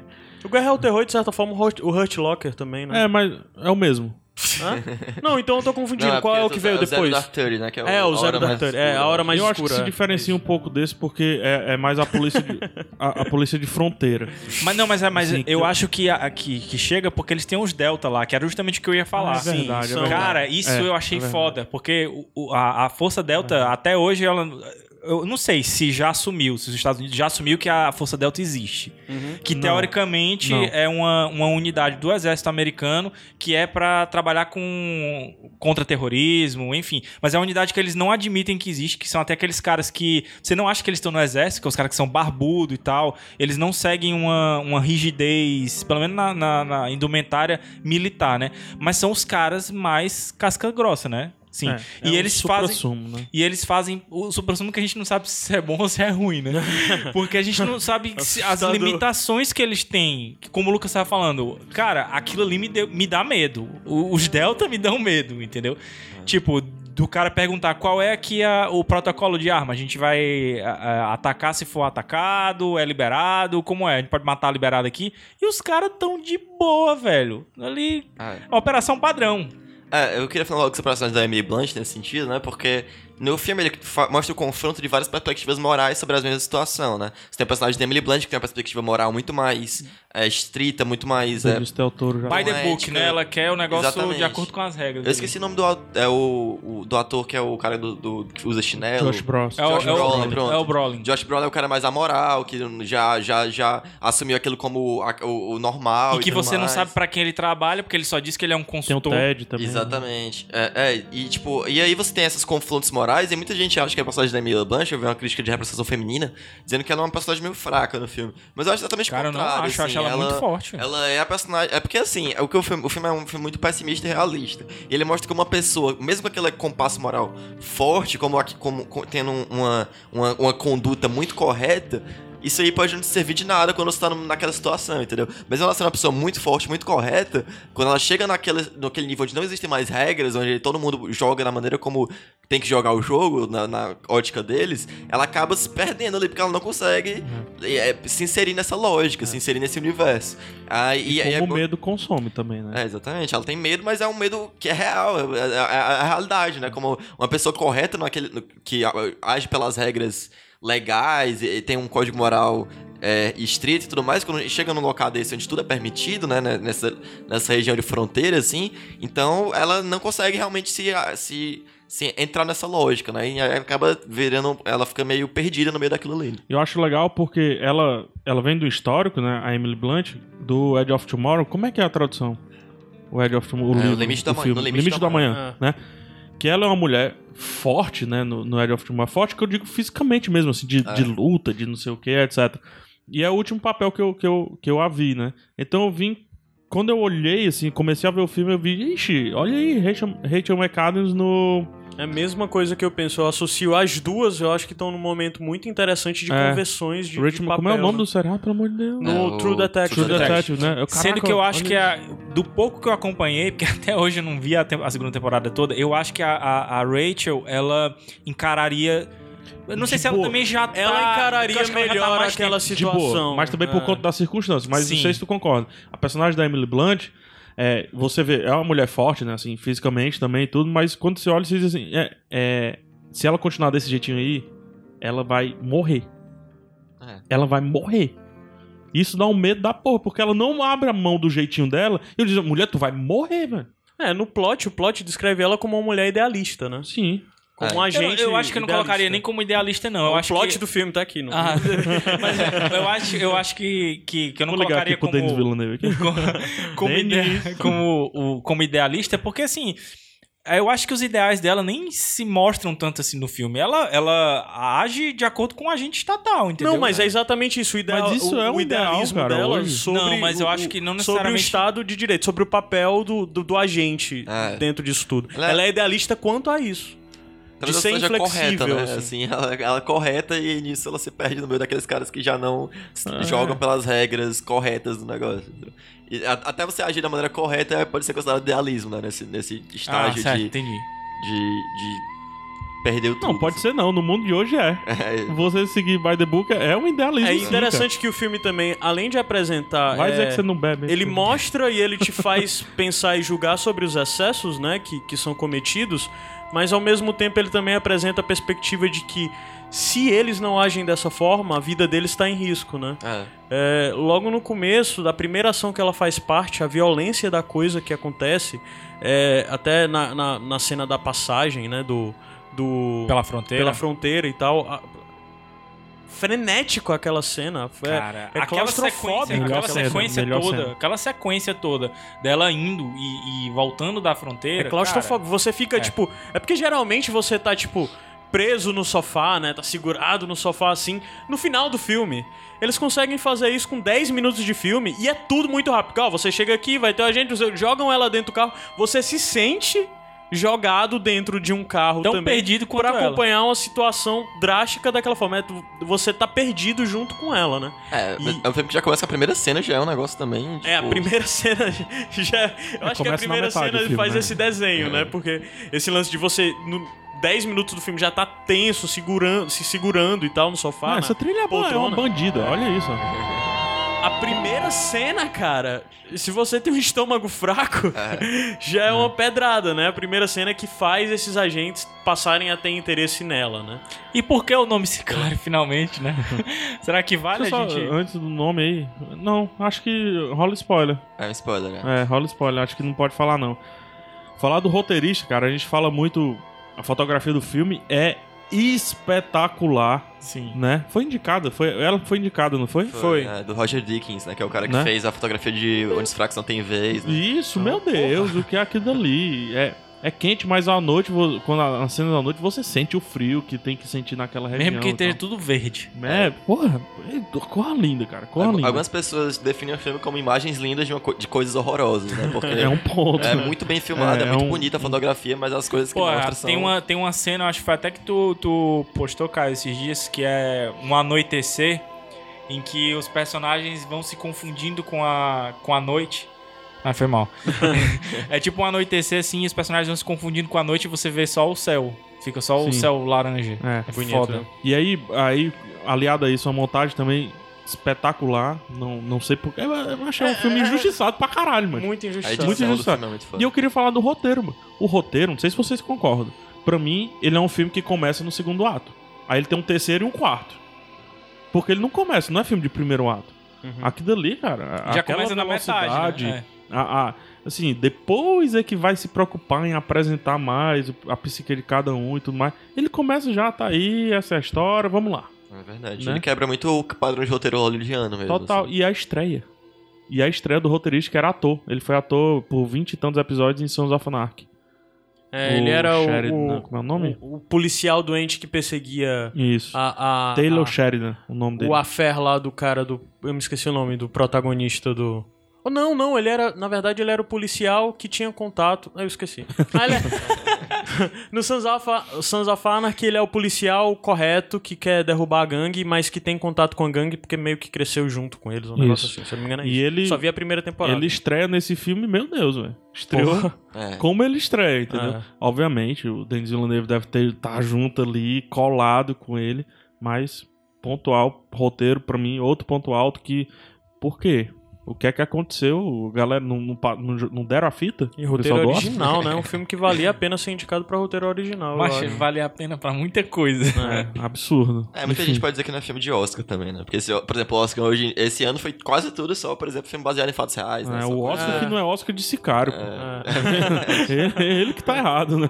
O Guerra ao Terror, de certa forma, o Hurt Locker também, né? É, mas é o mesmo. Hã? Não, então eu tô confundindo. Não, Qual é o que veio o Zero depois? Dark Thirty, né? Que É, o Zero Hora Dark Mais Thirty. É, a Escura. hora mais eu acho que escura. se é. diferencia um pouco desse porque é, é mais a polícia de, a, a polícia de fronteira. Mas não, mas, é, mas Sim, eu que- acho que, a- que, que chega porque eles têm uns Delta lá, que era justamente o que eu ia falar. Ah, é verdade, Sim, é verdade. Cara, isso É, eu achei é foda, porque o- o- a, a Força Delta, até hoje, ela. Eu não sei se já assumiu, se os Estados Unidos já assumiu que a Força Delta existe. Que Não. teoricamente Não. é uma, uma unidade do exército americano que é pra trabalhar com contra-terrorismo, enfim. Mas é uma unidade que eles não admitem que existe, que são até aqueles caras que. Você não acha que eles estão no exército, que é os caras que são barbudo e tal. Eles não seguem uma, uma rigidez, pelo menos na, na, na indumentária militar, né? Mas são os caras mais casca grossa, né? Sim. É, e é um eles fazem. suprassumo, né? E eles fazem o supra-sumo que a gente não sabe se é bom ou se é ruim, né? [laughs] Porque a gente não sabe se- as limitações que eles têm. Como o Lucas estava falando, cara, aquilo ali me, deu- me dá medo. O- Os Delta me dão medo, entendeu? Tipo, do cara perguntar qual é aqui a- o protocolo de arma. A gente vai a- a- atacar se for atacado, é liberado, como é? A gente pode matar liberado aqui. E os caras tão de boa, velho. Ali, Ah, é. operação padrão. É, eu queria falar logo sobre a personagem da Emily Blunt nesse sentido, né? Porque no filme ele mostra o confronto de várias perspectivas morais sobre a mesma situação, né? Você tem a personagem da Emily Blunt, que tem uma perspectiva moral muito mais é, estrita, muito mais. É, Toro já. By the book, ética- né? Ela quer o negócio Exatamente. de acordo com as regras. eu esqueci o nome do, é o, o- do ator que é o cara do, do- que usa chinelo. Josh Bros. É o, Josh é o Brolin, Brolin. pronto. É o Brolin. Josh Brolin é o cara mais amoral, que já, já, já assumiu aquilo como a- o, o normal. E que tudo você não mais. sabe pra quem ele trabalha, porque ele só diz que ele é um Tem o consultor. Ted também. né? Exatamente. É, é, e tipo, e aí você tem esses confrontos morais, e muita gente acha que a personagem da Emilia Blanche, eu vi uma crítica de representação feminina, dizendo que ela é uma personagem meio fraca no filme. Mas eu acho exatamente o Cara, eu não contrário. acho, eu assim, acho ela muito forte. Ela é a personagem. É porque assim, é o, que o, filme, o filme é um filme muito pessimista e realista. E ele mostra que uma pessoa, mesmo com aquele compasso moral forte, como, como, co- tendo um, uma, uma, uma conduta muito correta. Isso aí pode não te servir de nada quando você tá naquela situação, entendeu? Mas ela sendo uma pessoa muito forte, muito correta, quando ela chega naquele, naquele nível onde não existem mais regras, onde todo mundo joga da maneira como tem que jogar o jogo, na, na ótica deles, ela acaba se perdendo ali, porque ela não consegue é, se inserir nessa lógica, se inserir nesse universo. Aí, e é Como bom- o medo consome também, né? é, exatamente. Ela tem medo, mas é um medo que é real, é, é- é a realidade, né? Como uma pessoa correta naquele, no- que age pelas regras legais e, e tem um código moral é, estrito e tudo mais, quando chega num local desse onde tudo é permitido, né? né, Nessa, nessa região de fronteira, assim, então ela não consegue realmente se, se, se entrar nessa lógica, né? E aí acaba virando, ela fica meio perdida no meio daquilo ali. Eu acho legal porque ela, ela vem do histórico, né? A Emily Blunt, do Edge of Tomorrow. Como é que é a tradução? O Edge of Tomorrow. É, o livro, Limite do Amanhã- filme. no Limite do do Amanhã, né? Que ela é uma mulher forte, né? No, no Edge of Tomorrow. Forte que eu digo fisicamente mesmo, assim, de, É. de luta, de não sei o que, etc. E é o último papel que eu, que, eu, que eu a vi, né? Então eu vim. Quando eu olhei, assim, comecei a ver o filme, eu vi, ixi, olha aí, Rachel, Rachel McAdams no. É a mesma coisa que eu penso. Eu associo as duas, eu acho que estão num momento muito interessante de É. conversões de, de Rachel, papel. como é o nome né? do serial, pelo amor de Deus? No É, o True Detective. True Detective, né? Eu, Sendo caraca, que eu acho que a- do pouco que eu acompanhei, porque [laughs] até hoje eu não vi a, te- a segunda temporada toda, eu acho que a, a- a Rachel, ela encararia. Eu não sei se ela também já tá. Ela encararia tá melhor mais aquela tempo. de boa, situação. mas também por É. conta das circunstâncias. Mas não Sim. sei se tu concorda. A personagem da Emily Blunt, é, você vê, é uma mulher forte, né, assim, fisicamente também e tudo, mas quando você olha, você diz assim, é, é, se ela continuar desse jeitinho aí, ela vai morrer. É. Ela vai morrer. Isso dá um medo da porra, porque ela não abre a mão do jeitinho dela. E eu digo, mulher, tu vai morrer, velho. É, no plot, o plot descreve ela como uma mulher idealista, né? Sim. Como É. um Eu, agente eu acho que eu não idealista. colocaria nem como idealista, não. Eu o acho plot que... do filme tá aqui. Não. Ah, [laughs] mas eu acho, eu acho que, que, que eu não Vou ligar colocaria como... Denis Villeneuve aqui. [laughs] como, como, ide- como, o- como idealista, porque assim, eu acho que os ideais dela nem se mostram tanto assim no filme. Ela, ela age de acordo com o agente estatal, entendeu? Não, mas é exatamente isso. O ideal, Mas isso o, é um o ideal, idealismo cara, dela hoje. sobre Não, mas eu o- acho que não sobre o necessariamente- Estado de Direito, sobre o papel do, do, do agente É. dentro disso tudo. Ela- Ela é idealista quanto a isso. De ser inflexível, correta, né? assim. Assim, [laughs] ela, ela é correta e nisso ela se perde no meio daqueles caras que já não É. jogam pelas regras corretas do negócio. E a- até você agir da maneira correta pode ser considerado idealismo, né? Nesse, nesse ah, estágio certo, de, de, entendi. de perder o tudo. Não, pode ser não. No mundo de hoje é. [laughs] É, Você seguir by the book é um idealismo. É sim, interessante que o filme também, além de apresentar. Vai é, que você não bebe. Ele mostra e ele te faz [laughs] pensar e julgar sobre os excessos, né, que, que são cometidos, mas ao mesmo tempo ele também apresenta a perspectiva de que se eles não agem dessa forma, a vida deles está em risco, né? é. É, logo no começo, da primeira ação que ela faz parte, a violência da coisa que acontece, é, até na, na, na cena da passagem, né, do... do Pela fronteira. pela fronteira e tal... frenético aquela cena. É, Cara, é aquela sequência, aquela cena, sequência melhor toda, cena. aquela sequência toda dela indo e, e voltando da fronteira. É claustrofóbico. Você fica, é. tipo. É porque geralmente você tá, tipo, preso no sofá, né? Tá segurado no sofá assim. No final do filme, eles conseguem fazer isso com 10 minutos de filme e é tudo muito rápido. Ó, você chega aqui, vai ter a gente, jogam ela dentro do carro, você se sente jogado dentro de um carro Tão também perdido quanto pra ela. acompanhar uma situação drástica daquela forma. É, tu- você tá perdido junto com ela, né? É, E- é um filme que já começa com a primeira cena, já é um negócio também. É, a tipo, primeira [laughs] cena já. Eu acho que a primeira cena filme, faz né? esse desenho, né? Porque esse lance de você. No 10 minutos do filme já tá tenso, segurando, se segurando e tal no sofá. Ah, né? essa trilha é boa, é uma bandida. Olha isso. [laughs] A primeira cena, cara, se você tem um estômago [laughs] fraco, já é uma pedrada, né? A primeira cena que faz esses agentes passarem a ter interesse nela, né? E por que o nome Sicário, finalmente, né? [laughs] Será que vale Deixa a só, gente... Antes do nome aí. Não, acho que rola spoiler. É um spoiler, né? É, rola spoiler. Acho que não pode falar, não. Falar do roteirista, cara, a gente fala muito. A fotografia do filme é espetacular, Sim. né? Foi indicada, foi, ela foi indicada, não foi? Foi. é, do Roger Dickens, né? Que é o cara que Né? fez a fotografia de Onde os Fracos Não Tem Vez. Né? Isso, meu Deus, o que é aquilo ali? É, é quente, mas à noite, quando a, cena da noite, você sente o frio que tem que sentir naquela região. Mesmo que esteja tudo verde. É, porra, é, cor linda, cara, cor Algu- linda. Algumas pessoas definem o filme como imagens lindas de, co- de coisas horrorosas, né? Porque [laughs] É um ponto. é muito bem filmado, É, é, é muito um- bonita a fotografia, mas as coisas que Pô, mostram são... tem uma, tem uma cena, acho que foi até que tu, tu postou, cara, esses dias, que é um anoitecer em que os personagens vão se confundindo com a, com a noite. Ah, foi mal. [laughs] [laughs] é tipo um anoitecer assim, os personagens vão se confundindo com a noite e você vê só o céu. Fica só o Sim. céu laranja. É, É bonito, foda. né? E aí, aí, aliado a isso, a montagem também espetacular. Não, não sei porque. Eu, eu achei um filme injustiçado pra caralho, mano. Muito injustiçado. muito do injustiçado. filme é muito E eu queria falar do roteiro, mano. O roteiro, não sei se vocês concordam. Pra mim, ele é um filme que começa no segundo ato. Aí ele tem um terceiro e um quarto. Porque ele não começa, não é filme de primeiro ato. Aqui dali, cara. a- Já começa na metade, velocidade, né? A- a- assim, depois é que vai se preocupar em apresentar mais a psique de cada um e tudo mais. Ele começa já, tá aí, essa é a história, vamos lá. É verdade. Né? Ele quebra muito o padrão de roteiro hollywoodiano mesmo. Total. assim. E a estreia. E a estreia do roteirista que era ator. Ele foi ator por 20 e tantos episódios em Sons of Anarchy. É, O ele era o, Sheridan, o- como é o nome? o- o policial doente que perseguia Isso. a, a, Taylor a- Sheridan, o nome dele. o affair lá do cara do. Eu me esqueci o nome, do protagonista do. Oh, não, não, ele era. Na verdade, ele era o policial que tinha contato. Ah, Eu esqueci. Ah, ele é- [laughs] no Sons of, Sons of Anarchy, ele é o policial correto que quer derrubar a gangue, mas que tem contato com a gangue porque meio que cresceu junto com eles. Um negócio Isso. assim, se eu não me engano é E isso. ele- Só vi a primeira temporada. Ele estreia nesse filme, meu Deus, velho. Estreou. É. como ele estreia, entendeu? É. Obviamente, o Denis Villeneuve deve ter tá junto ali, colado com ele, mas pontual, roteiro pra mim, outro ponto alto que por quê? O que é que aconteceu? Galera, não, não, não, deram a fita? E O roteiro original, né? Um filme que valia a pena ser indicado pra roteiro original. eu Mas vale a pena pra muita coisa. É, absurdo. É, muita Enfim. gente pode dizer que não é filme de Oscar também, né? Porque, esse, por exemplo, o Oscar hoje, esse ano foi quase tudo só, por exemplo, filme baseado em fatos reais, né? É, Só o Oscar que não é Oscar de sicário, pô. É. [laughs] ele, ele que tá errado, né?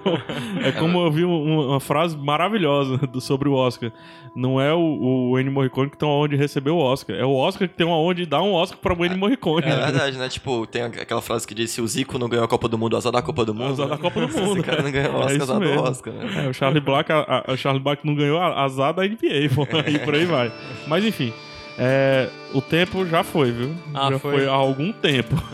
É como eu vi um- uma frase maravilhosa do- sobre o Oscar. Não é o, o Ennio Morricone que tem onde receber o Oscar. É o Oscar que tem onde dar um Oscar pra o Ennio Morricone. É verdade, né? Tipo, tem aquela frase que diz: se o Zico não ganhou a Copa do Mundo, azar da Copa do Mundo. Azar da né? Copa do [laughs] Mundo. Esse cara não ganhou o É Oscar, isso azar do mesmo. Oscar, né? É, o Charlie Black, a, a- o Charlie Black não ganhou azar da NBA, pô, [laughs] e por aí vai. Mas enfim, é, o tempo já foi, viu? Ah, já foi? foi há algum tempo. [laughs]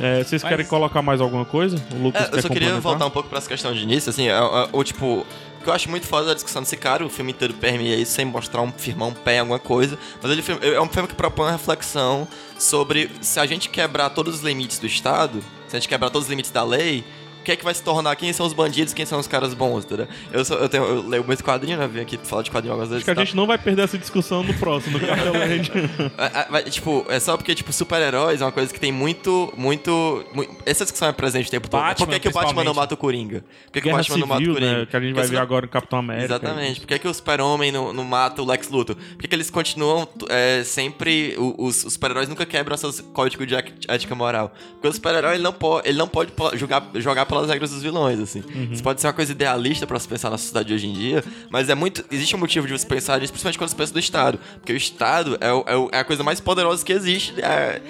É, vocês Mas- querem colocar mais alguma coisa? O Lucas É, eu quer só queria voltar um pouco pra essa questão de início, assim, é, é, o tipo. Que eu acho muito foda da discussão desse cara, o filme inteiro permeia isso sem mostrar um, firmar um pé em alguma coisa, mas ele é um filme que propõe uma reflexão sobre se a gente quebrar todos os limites do Estado, se a gente quebrar todos os limites da lei, que é que vai se tornar? Quem são os bandidos, quem são os caras bons, entendeu? Eu, sou- eu, tenho, eu leio muito quadrinho, né? Vim aqui falar de quadrinho algumas vezes. Acho que a tal. gente não vai perder essa discussão no próximo, [laughs] no Carteland. É, é, tipo, é só porque, tipo, super-heróis é uma coisa que tem muito, muito, mu- Essa discussão é presente o tempo todo. Batman, Por que, que o Batman não mata o Coringa? Por que, que o Batman não mata o Civil, Coringa? né? Que a gente vai ver agora no Capitão América. Exatamente. Por que, que o super-homem não, não mata o Lex Luthor? Por que, que eles continuam é, sempre... Os, os super-heróis nunca quebram seus códigos de ética moral. Porque o super-herói ele não, po- ele não pode po- jogar, jogar pelas regras dos vilões, assim. Isso pode ser uma coisa idealista pra se pensar na sociedade de hoje em dia, mas é muito... Existe um motivo de você pensar nisso, principalmente quando você pensa do Estado. Porque o Estado é, o- é o- é a coisa mais poderosa que existe. é,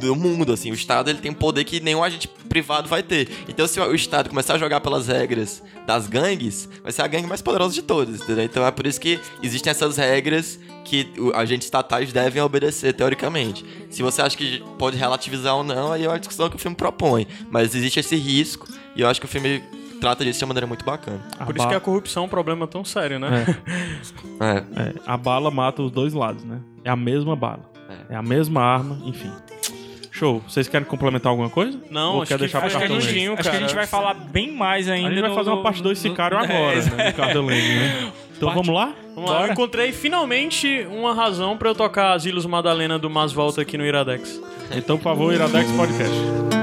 do mundo, assim. O Estado ele tem um poder que nenhum agente privado vai ter. Então, se o Estado começar a jogar pelas regras das gangues, vai ser a gangue mais poderosa de todas, entendeu? Então é por isso que existem essas regras que agentes estatais devem obedecer, teoricamente. Se você acha que pode relativizar ou não, aí é uma discussão que o filme propõe. Mas existe esse risco, e eu acho que o filme trata disso de uma maneira muito bacana. Por isso que a corrupção é um problema tão sério, né? [laughs] É. É, a bala mata os dois lados, né? É a mesma bala. É, a mesma arma, enfim. Show. Vocês querem complementar alguma coisa? Não, Ou acho quer que deixar Acho que, a redondinho, acho que a gente vai falar bem mais ainda. A gente vai no- fazer uma parte 2 Sicário agora, É, né? No [laughs] Carteland, né? Então vamos lá? Vamos lá, eu encontrei finalmente uma razão pra eu tocar Asilos Madalena do Mas Volta aqui no Iradex. Então, por favor, Iradex Podcast.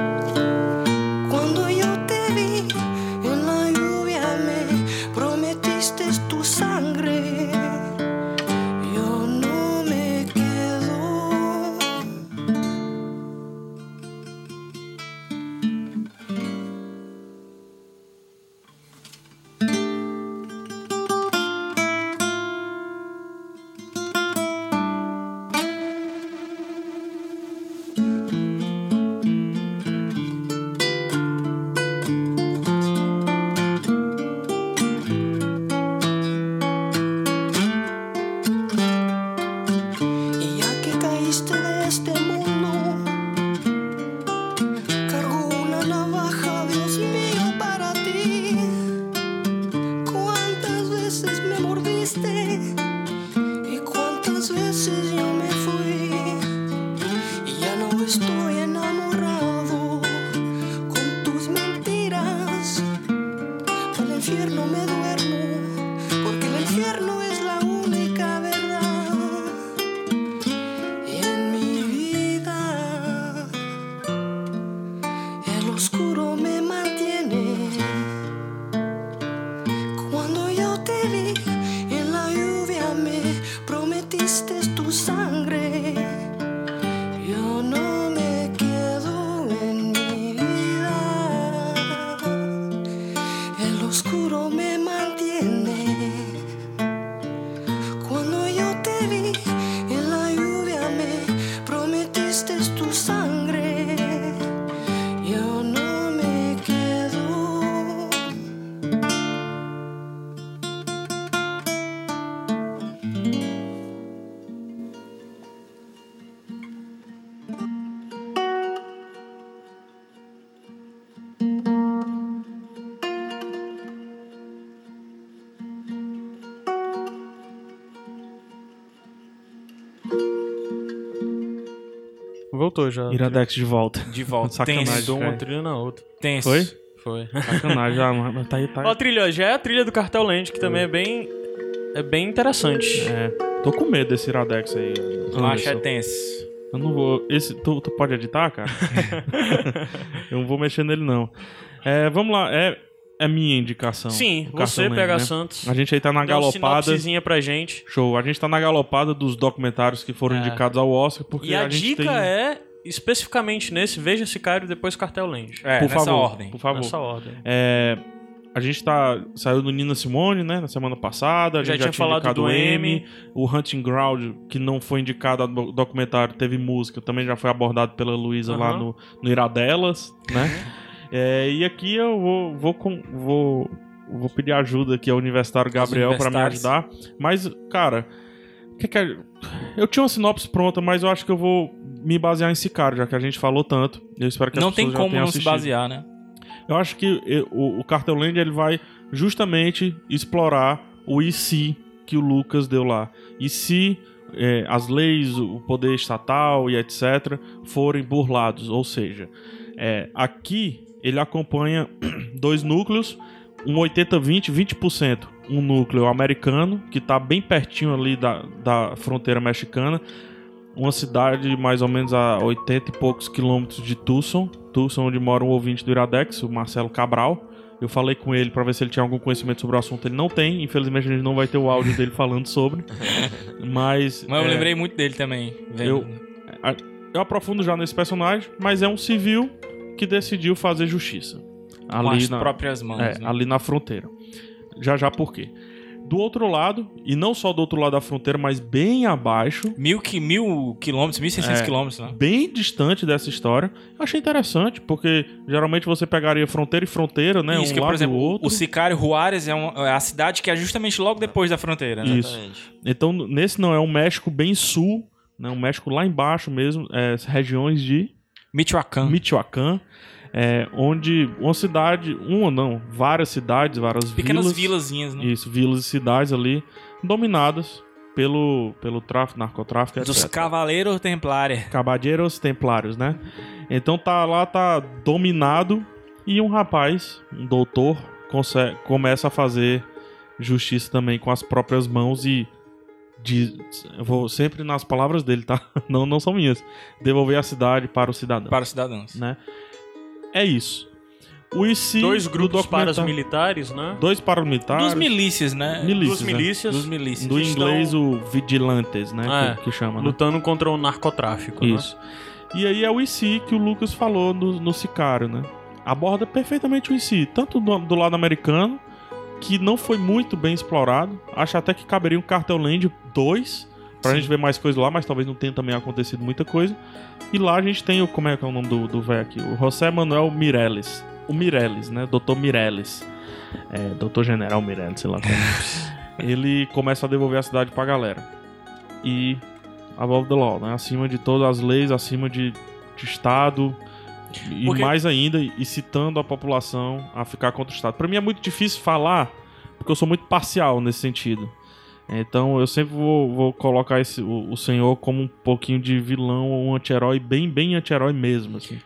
Voltou já. Iradex de volta. De volta. [laughs] Sacanagem, Tenso. Mudou uma trilha na outra. Tenso. Foi? Foi. Sacanagem, já, [laughs] mas tá aí, tá Ó, a aí. trilha já é a trilha do Cartel Land, que também é bem. É bem interessante. É, tô com medo desse Iradex aí. Eu acho é tenso. Eu não vou. Esse, tu, tu pode editar, cara? [laughs] eu não vou mexer nele, não. É, vamos lá, é, é minha indicação. Sim, você, Land, né? Santos. A gente aí tá na uma galopada. sinopsezinha pra gente. Show. A gente tá na galopada dos documentários que foram É. indicados ao Oscar, porque E a, gente dica tem... é, especificamente nesse, Veja Sicário e depois Cartel Land. É, por nessa favor, ordem. Por favor. Nessa ordem. É, a gente tá. Saiu do Nina Simone, né? Na semana passada. A Já gente tinha falado indicado do o M. O Hunting Ground, que não foi indicado ao do- documentário, teve música, também já foi abordado pela Luísa lá Aham. no, no Iradelas, né? É, e aqui eu vou, vou, com- vou, vou pedir ajuda aqui ao Universitário Gabriel pra me ajudar. Mas, cara, que que é- eu tinha uma sinopse pronta, mas eu acho que eu vou me basear em Sicário, já que a gente falou tanto. Eu espero que as Não tem pessoas já como tenham não se assistido. basear, né? Eu acho que eh, o, o Cartel Land ele vai justamente explorar o e se que o Lucas deu lá. E se eh, as leis, o poder estatal e etc. forem burlados. Ou seja, eh, aqui ele acompanha [clears throat] dois núcleos, um 80-20, 20%. Um núcleo americano, que está bem pertinho ali da, da fronteira mexicana. Uma cidade mais ou menos a 80 e poucos quilômetros de Tucson. Tucson, onde mora um ouvinte do Iradex, o Marcelo Cabral. Eu falei com ele para ver se ele tinha algum conhecimento sobre o assunto. Ele não tem. Infelizmente, a gente não vai ter o áudio dele falando sobre. [laughs] Mas. Mas eu é, lembrei muito dele também. vendo. eu, eu aprofundo já nesse personagem, mas é um civil que decidiu fazer justiça. com Ali as na, próprias mãos. é, né? ali na fronteira. Já já por quê? Do outro lado, e não só do outro lado da fronteira, mas bem abaixo, Mil, qui- mil quilômetros, mil e seiscentos É. quilômetros, né? bem distante dessa história. Eu achei interessante, porque geralmente você pegaria fronteira e fronteira, né? Isso, um que, lado por exemplo, e o outro. o Sicário Juárez é, um- é a cidade que é justamente logo depois da fronteira, né? Isso. Então, nesse não, é um México bem sul, né? um México lá embaixo mesmo, é, regiões de Michoacán. Michoacán, é, onde uma cidade, uma ou não, várias cidades, várias Pequenas vilas. vilazinhas, né? Isso, vilas e cidades ali, dominadas pelo, pelo tráfico, narcotráfico, Dos etc. Cavaleiros Templários. Caballeros Templários, né? Então tá lá, tá dominado e um rapaz, um doutor, começa a fazer justiça também com as próprias mãos e de, vou sempre nas palavras dele, tá? [laughs] Não, não são minhas. Devolver a cidade para o cidadão, Para os cidadãos. né? É isso. O IC Dois do grupos para os militares, né? Dois paramilitares. Dos milícias, né? Milícias, Duas né? milícias. Dos milícias. Do que estão- inglês, o vigilantes, né? É, que, que chama, né? Lutando contra o narcotráfico, né? Isso. E aí é o IC que o Lucas falou no, no Sicário, né? Aborda perfeitamente o IC, tanto do, do lado americano, que não foi muito bem explorado. Acho até que caberia um Cartel Land 2, pra Sim. gente ver mais coisa lá, mas talvez não tenha também acontecido muita coisa. E lá a gente tem o. Como é que é o nome do, do velho aqui? O José Manuel Mireles. O Mireles, né? Doutor Mireles. É, Doutor General Mireles, sei lá como. [laughs] Ele começa a devolver a cidade pra galera. E above the law, né? Acima de todas as leis, acima de, de Estado. E Porque- mais ainda, e citando a população a ficar contra o Estado. Pra mim é muito difícil falar, porque eu sou muito parcial nesse sentido. Então eu sempre vou, vou colocar esse, o, o senhor como um pouquinho de vilão ou um anti-herói, bem, bem anti-herói mesmo, assim.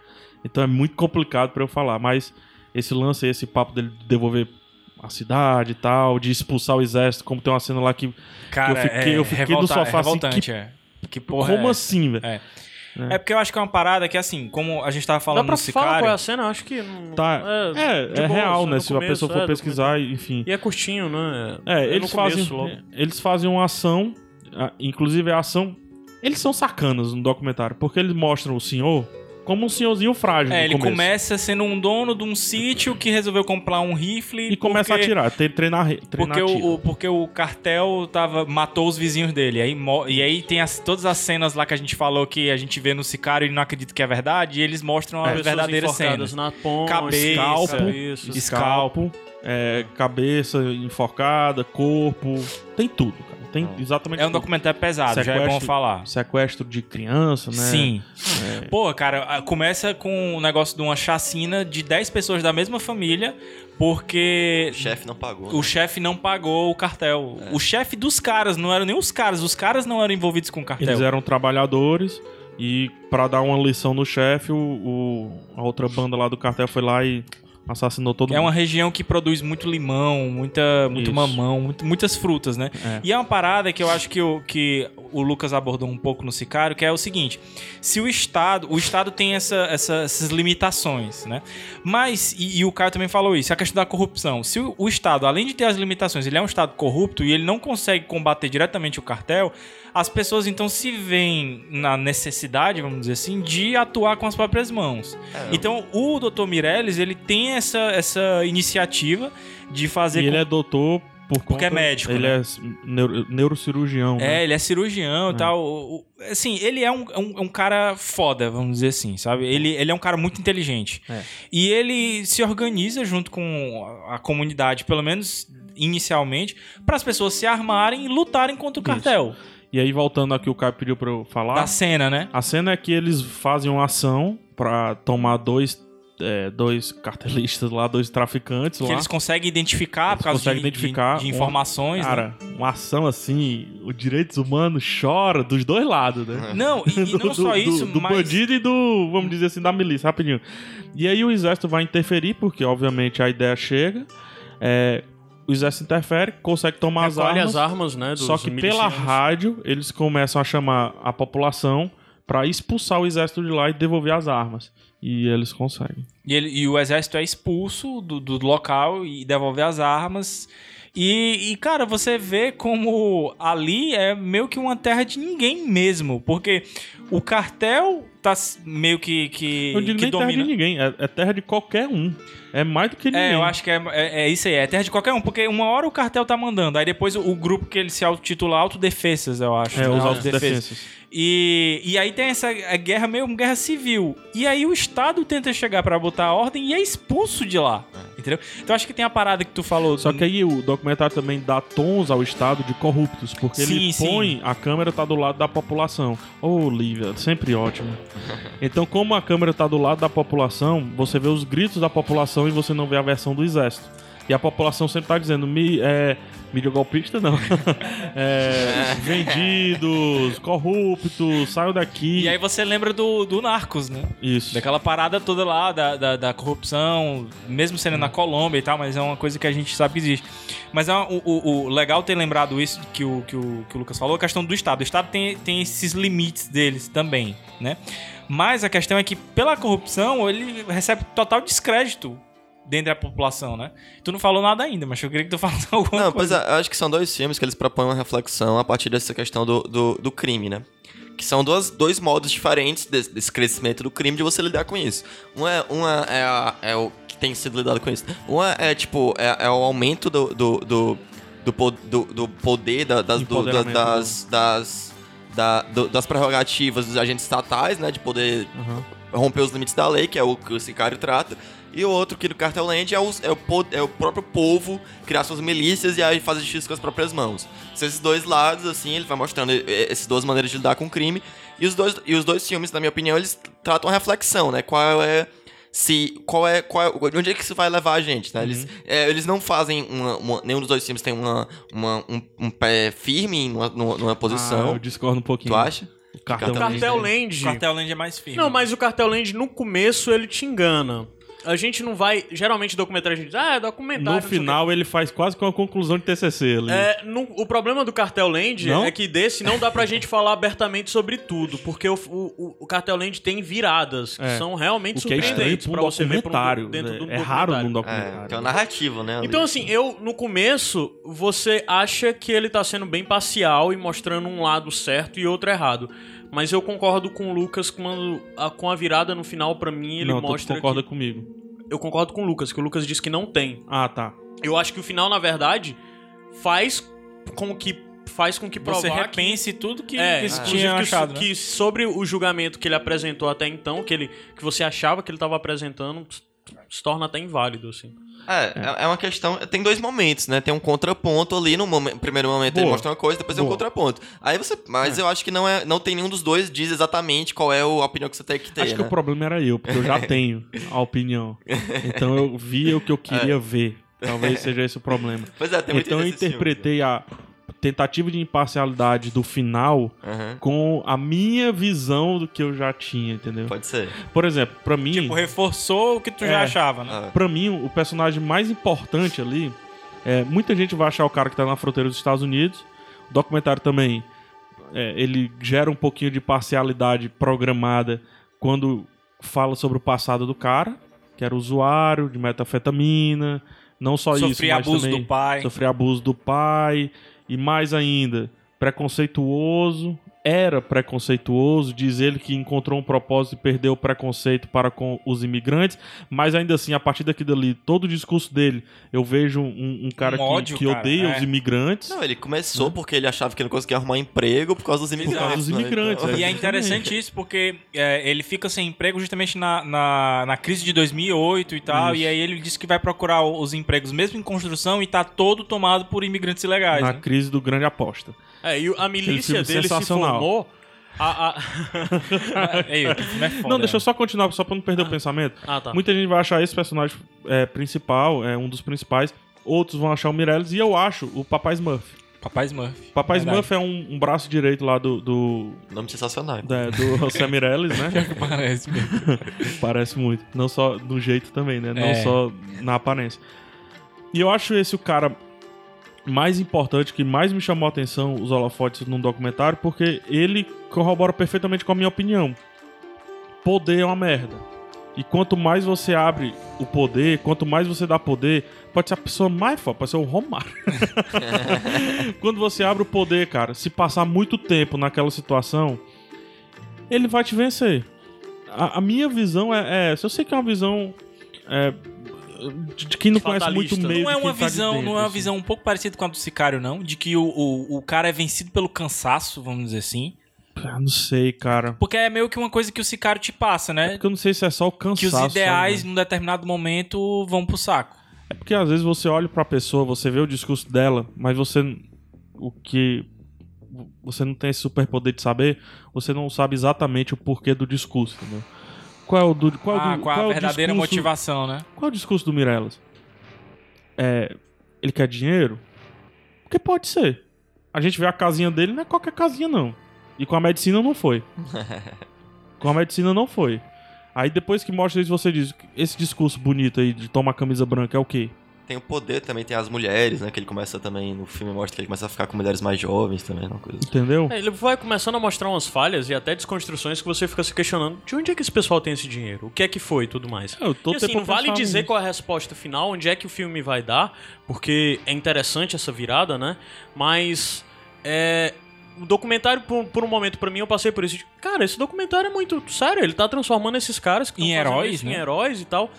Então é muito complicado pra eu falar, mas esse lance, esse papo dele de devolver a cidade e tal, de expulsar o exército, como tem uma cena lá que. Cara, eu fiquei- é eu fiquei no sofá é assim, que- é. Que porra como é? assim, velho? É. É porque eu acho que é uma parada que, assim, como a gente tava Dá falando pra no falar Sicário... qual é a cena? Acho que não... Tá. É, de é boa, real, só né? Se a pessoa for é, pesquisar, enfim. E é curtinho, né? É, no eles começo, fazem, logo. eles fazem uma ação, inclusive a ação. Eles são sacanas no documentário, porque eles mostram o senhor como um senhorzinho frágil. É, no ele começo. começa sendo um dono de um sítio que resolveu comprar um rifle E começa a porque- atirar, tre- treinar, re- treinar Porque o, o- porque o cartel tava, matou os vizinhos dele. Aí, e aí tem as- todas as cenas lá que a gente falou que a gente vê no Sicário e não acredita que é verdade. E eles mostram a Pessoas verdadeira cena. na ponte, Cabeça, Escalpo, isso. escalpo, é, cabeça enforcada, corpo, tem tudo, cara. Tem exatamente É um documentário pesado, já é bom Sequestro- falar. Sequestro de criança, né? Sim. Pô, cara, começa com o negócio de uma chacina de 10 pessoas da mesma família, porque O chefe não pagou. o né? chefe não pagou o cartel. O chefe dos caras, não eram nem os caras, os caras não eram envolvidos com o cartel. Eles eram trabalhadores e pra dar uma lição no chefe, o, o- a outra banda lá do cartel foi lá e assassinou todo É uma mundo. região que produz muito limão, muita, muito Isso. mamão, muito- muitas frutas, né? É. E é uma parada que eu acho que o, que o Lucas abordou um pouco no Sicário, que é o seguinte: se o Estado. O Estado tem essa, essa- essas limitações, né? Mas, e, e o Caio também falou isso, a questão da corrupção. Se o, o Estado, além de ter as limitações, ele é um Estado corrupto e ele não consegue combater diretamente o cartel, as pessoas então se veem na necessidade, vamos dizer assim, de atuar com as próprias mãos. Então, o Dr. Meirelles, ele tem essa, essa iniciativa de fazer E com ele é doutor por Porque é conta- médico, Ele né? é neuro- neurocirurgião, É, né? ele é cirurgião e tal. O- o- Assim, ele é um, um, um cara foda, vamos dizer assim, sabe? Ele, ele é um cara muito inteligente. É. E ele se organiza junto com a, a comunidade, pelo menos inicialmente, para as pessoas se armarem e lutarem contra o Isso. cartel. E aí, voltando aqui, o Caio pediu pra eu falar. Da cena, né? A cena é que eles fazem uma ação pra tomar dois, é, dois cartelistas lá, dois traficantes Que lá. eles conseguem identificar Eles por causa conseguem de, identificar de, de informações. né? Cara, uma ação assim, os direitos humanos chora dos dois lados, né? [laughs] Não, e, e [laughs] não só isso, do mas. bandido e do, vamos dizer assim, da milícia, rapidinho. E aí o exército vai interferir, porque obviamente a ideia chega. é, o exército interfere, consegue tomar as armas. as armas, né? Dos Só que pela milicianos. rádio, eles começam a chamar a população pra expulsar o exército de lá e devolver as armas. E eles conseguem. E, ele- e o exército é expulso do, do local e devolve as armas. E, e, cara, você vê como ali é meio que uma terra de ninguém mesmo. Porque o cartel tá meio que, que, Eu digo que nem terra domina. de ninguém, é, é terra de qualquer um. É mais do que ninguém. É, eu acho que é, é, é isso aí, é terra de qualquer um, porque uma hora o cartel tá mandando, aí depois o, o grupo que ele se autotitula Autodefesas, eu acho. É, né? os Autodefesas. autodefensas. E, e aí tem essa a guerra meio uma guerra civil. E aí o Estado tenta chegar pra botar a ordem e é expulso de lá. Entendeu? Então acho que tem a parada que tu falou. Só que aí o documentário também dá tons ao estado de corruptos, porque ele Sim, põe a câmera tá do lado da população. Ô, Lívia, sempre ótimo. [laughs] Então, como a câmera tá do lado da população, você vê os gritos da população e você não vê a versão do exército. E a população sempre tá dizendo, mi, é, mídia golpista não. [laughs] É, vendidos, corruptos, saiam daqui. E aí você lembra do, do Narcos, né? Isso. Daquela parada toda lá, da, da, da corrupção, mesmo sendo na Colômbia e tal, mas é uma coisa que a gente sabe que existe. Mas é uma- o, o- o legal ter lembrado isso que o, que o, que o Lucas falou, a questão do Estado. O Estado tem, tem esses limites deles também, né? Mas a questão é que, pela corrupção, ele recebe total descrédito dentro da população, né? Tu não falou nada ainda, mas eu queria que tu [laughs] falasse alguma Não, pois coisa. é, eu acho que são dois filmes que eles propõem uma reflexão a partir dessa questão do, do, do crime, né? Que são duas, dois modos diferentes desse, desse crescimento do crime de você lidar com isso. Uma é, uma é, a- é o que tem sido lidado com isso. Uma é, tipo, é, é o aumento do, do, do, do, do- do poder, da- das, do- da- das, das, da- do- das prerrogativas dos agentes estatais, né? De poder romper os limites da lei, que é o que o Sicário trata. E o outro que do Cartel Land é o, é, o, é o próprio povo criar suas milícias e aí fazer justiça com as próprias mãos. São esses dois lados, assim, ele vai mostrando eh, essas duas maneiras de lidar com o crime. E os dois, e os dois filmes, na minha opinião, eles tratam a reflexão, né? Qual é. Se. Qual é. Qual é onde é que isso vai levar a gente, né? Eles, é, eles não fazem uma, uma- Nenhum dos dois filmes tem uma, uma- um, um pé firme numa, numa, numa Ah, posição. eu discordo um pouquinho. tu acha? O cartão O O Cartel Cartel Land. Land. O Cartel Land é mais firme. Não, mas o Cartel Land, no começo, ele te engana. A gente não vai. Geralmente, documentário a gente diz, ah, é documentário. No não sei o quê." final, ele faz quase com a conclusão de TCC ali. É, no- o problema do Cartel Land Não? é que desse não dá pra gente falar abertamente sobre tudo, porque o, o, o Cartel Land tem viradas que É. são realmente o que é estranho surpreendentes pra um pra você ver um- documentário. dentro né? do é raro num É, documentário. tem uma narrativa, né? ali. Então, assim, eu, no começo, você acha que ele tá sendo bem parcial e mostrando um lado certo e outro errado. Mas eu concordo com o Lucas quando a, com a virada no final, pra mim, ele não, tu mostra concorda que... comigo. Eu concordo com o Lucas, que o Lucas disse que não tem. Ah, tá. Eu acho que o final, na verdade, faz com que faz com que Você repense tudo que, É, que tinha que, achado, né? que sobre o julgamento que ele apresentou até então, que, ele, que você achava que ele estava apresentando, se torna até inválido, assim. É, é, é uma questão. Tem dois momentos, né? Tem um contraponto ali. No primeiro momento ele Boa. mostra uma coisa, depois tem um Boa. contraponto. Aí você. Mas eu acho que não é. Não tem nenhum dos dois diz exatamente qual é o- a opinião que você tem que ter. Acho que né? o problema era eu, porque eu já [laughs] tenho a opinião. Então eu via o que eu [laughs] queria ver. Talvez seja esse o problema. Pois é, tem muito Então eu interpretei a tentativa de imparcialidade do final? Aham, com a minha visão do que eu já tinha, entendeu? Pode ser. Por exemplo, pra mim, Tipo, reforçou o que tu já É. achava, né? Ah, Pra mim, o personagem mais importante ali. É, muita gente vai achar o cara que tá na fronteira dos Estados Unidos. O documentário também. é, ele gera um pouquinho de parcialidade programada quando fala sobre o passado do cara, que era usuário de metafetamina. Não só isso, Sofria mas abuso também do pai. sofrer abuso do pai e mais ainda preconceituoso era preconceituoso diz ele que encontrou um propósito e perdeu o preconceito para com os imigrantes mas ainda assim a partir daqui dali todo o discurso dele eu vejo um, um cara Um que, ódio, que cara, odeia é. os imigrantes Não, ele começou porque ele achava que ele não conseguia arrumar emprego por causa dos imigrantes. causa dos né? imigrantes, Então- E é interessante isso porque é, ele fica sem emprego justamente na, na, na crise de 2008 e tal. Isso. E aí ele disse que vai procurar os empregos mesmo em construção e tá todo tomado por imigrantes ilegais. na né? crise do grande aposta É, e a milícia dele se formou. A, a... [laughs] Ei, é foda, não deixa eu né? só continuar só para não perder o pensamento ah, tá. muita gente vai achar esse personagem é, principal é um dos principais outros vão achar o Mireles e eu acho o Papai Smurf Papai Smurf. Papai Verdade. Smurf é um, um braço direito lá do, do, Nome sensacional. da- do [laughs] José Mireles, né? [laughs] Parece mesmo. Parece muito. Não só do jeito também, né? Não É. só na aparência. E eu acho esse o cara mais importante, que mais me chamou a atenção, os holofotes num documentário, porque ele corrobora perfeitamente com a minha opinião. Poder é uma merda. E quanto mais você abre o poder, quanto mais você dá poder, pode ser a pessoa mais foda, pode ser o Romário. [laughs] Quando você abre o poder, cara, se passar muito tempo naquela situação, ele vai te vencer. A, a minha visão é, é essa. Eu sei que é uma visão é, de, quem não conhece muito o meio. Não é de quem uma tá de visão, dentro, não é uma assim. visão um pouco parecida com a do Sicário, não? De que o, o, o cara é vencido pelo cansaço, vamos dizer assim. Ah, não sei, cara. Porque é meio que uma coisa que o Sicário te passa, né? Porque eu não sei se é só o Que os cansaço. ideais, sabe? num determinado momento, vão pro saco. É porque às vezes você olha pra pessoa, você vê o discurso dela, mas você. O que. Você não tem esse superpoder de saber, você não sabe exatamente o porquê do discurso, entendeu? Qual é o do. Qual é ah, do, com a qual é o verdadeira discurso- motivação, né? Qual é o discurso do Mireles? é, ele quer dinheiro? Porque pode ser. A gente vê a casinha dele, não é qualquer casinha, não. E com a medicina não foi. [laughs] com a medicina não foi. Aí depois que mostra isso, você diz: esse discurso bonito aí de tomar camisa branca é o quê? Tem o poder também, tem as mulheres, né? Que ele começa também, no filme mostra que ele começa a ficar com mulheres mais jovens também, uma coisa. Entendeu? É, ele vai começando a mostrar umas falhas e até desconstruções que você fica se questionando de onde é que esse pessoal tem esse dinheiro? O que é que foi e tudo mais. Eu tô E assim, não vale dizer nisso. qual é a resposta final, onde é que o filme vai dar, porque é interessante essa virada, né? Mas é, o documentário, por, por um momento, pra mim, eu passei por isso. de, Cara, esse documentário é muito sério, ele tá transformando esses caras que Em heróis, isso né? em heróis e tal.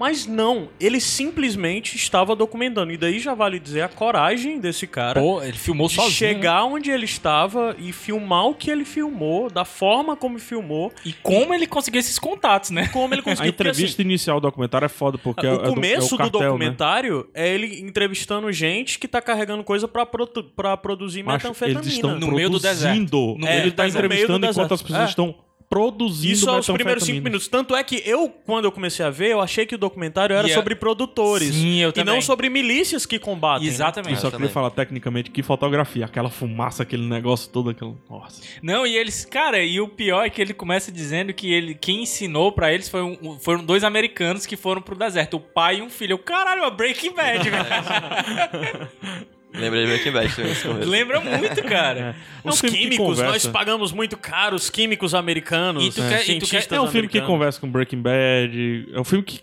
Mas não, ele simplesmente estava documentando. E daí já vale dizer a coragem desse cara Pô, ele filmou de sozinho. né? chegar onde ele estava e filmar o que ele filmou, da forma como filmou, E como ele conseguiu esses contatos, né? como ele A conseguiu. Porque, assim, entrevista inicial do documentário é foda, porque é, o é do- começo é o cartel, do né? documentário é ele entrevistando gente que tá carregando coisa pra, produ- pra produzir Macho, metanfetamina. eles estão No meio do produzindo. deserto. No ele meio- tá tá do entrevistando enquanto as pessoas É. estão produzindo Isso aos primeiros cinco minutos. Tanto é que eu, quando eu comecei a ver, eu achei que o documentário era E é- sobre produtores. Sim, eu e também. não sobre milícias que combatem. né? Exatamente. Eu só Eu queria também. falar tecnicamente que fotografia, aquela fumaça, aquele negócio todo, aquele. Nossa. Não, e eles, cara, e o pior é que ele começa dizendo que ele, quem ensinou pra eles foi um- foram dois americanos que foram pro deserto, o pai e um filho. Eu, caralho, é Breaking Bad, [laughs] velho. Lembrei de Breaking Bad também. Lembra muito, cara. É um Os que químicos, nós pagamos muito caro os químicos americanos. E tu quer- e tu quer- É um filme que americanos. conversa com Breaking Bad. É um filme que,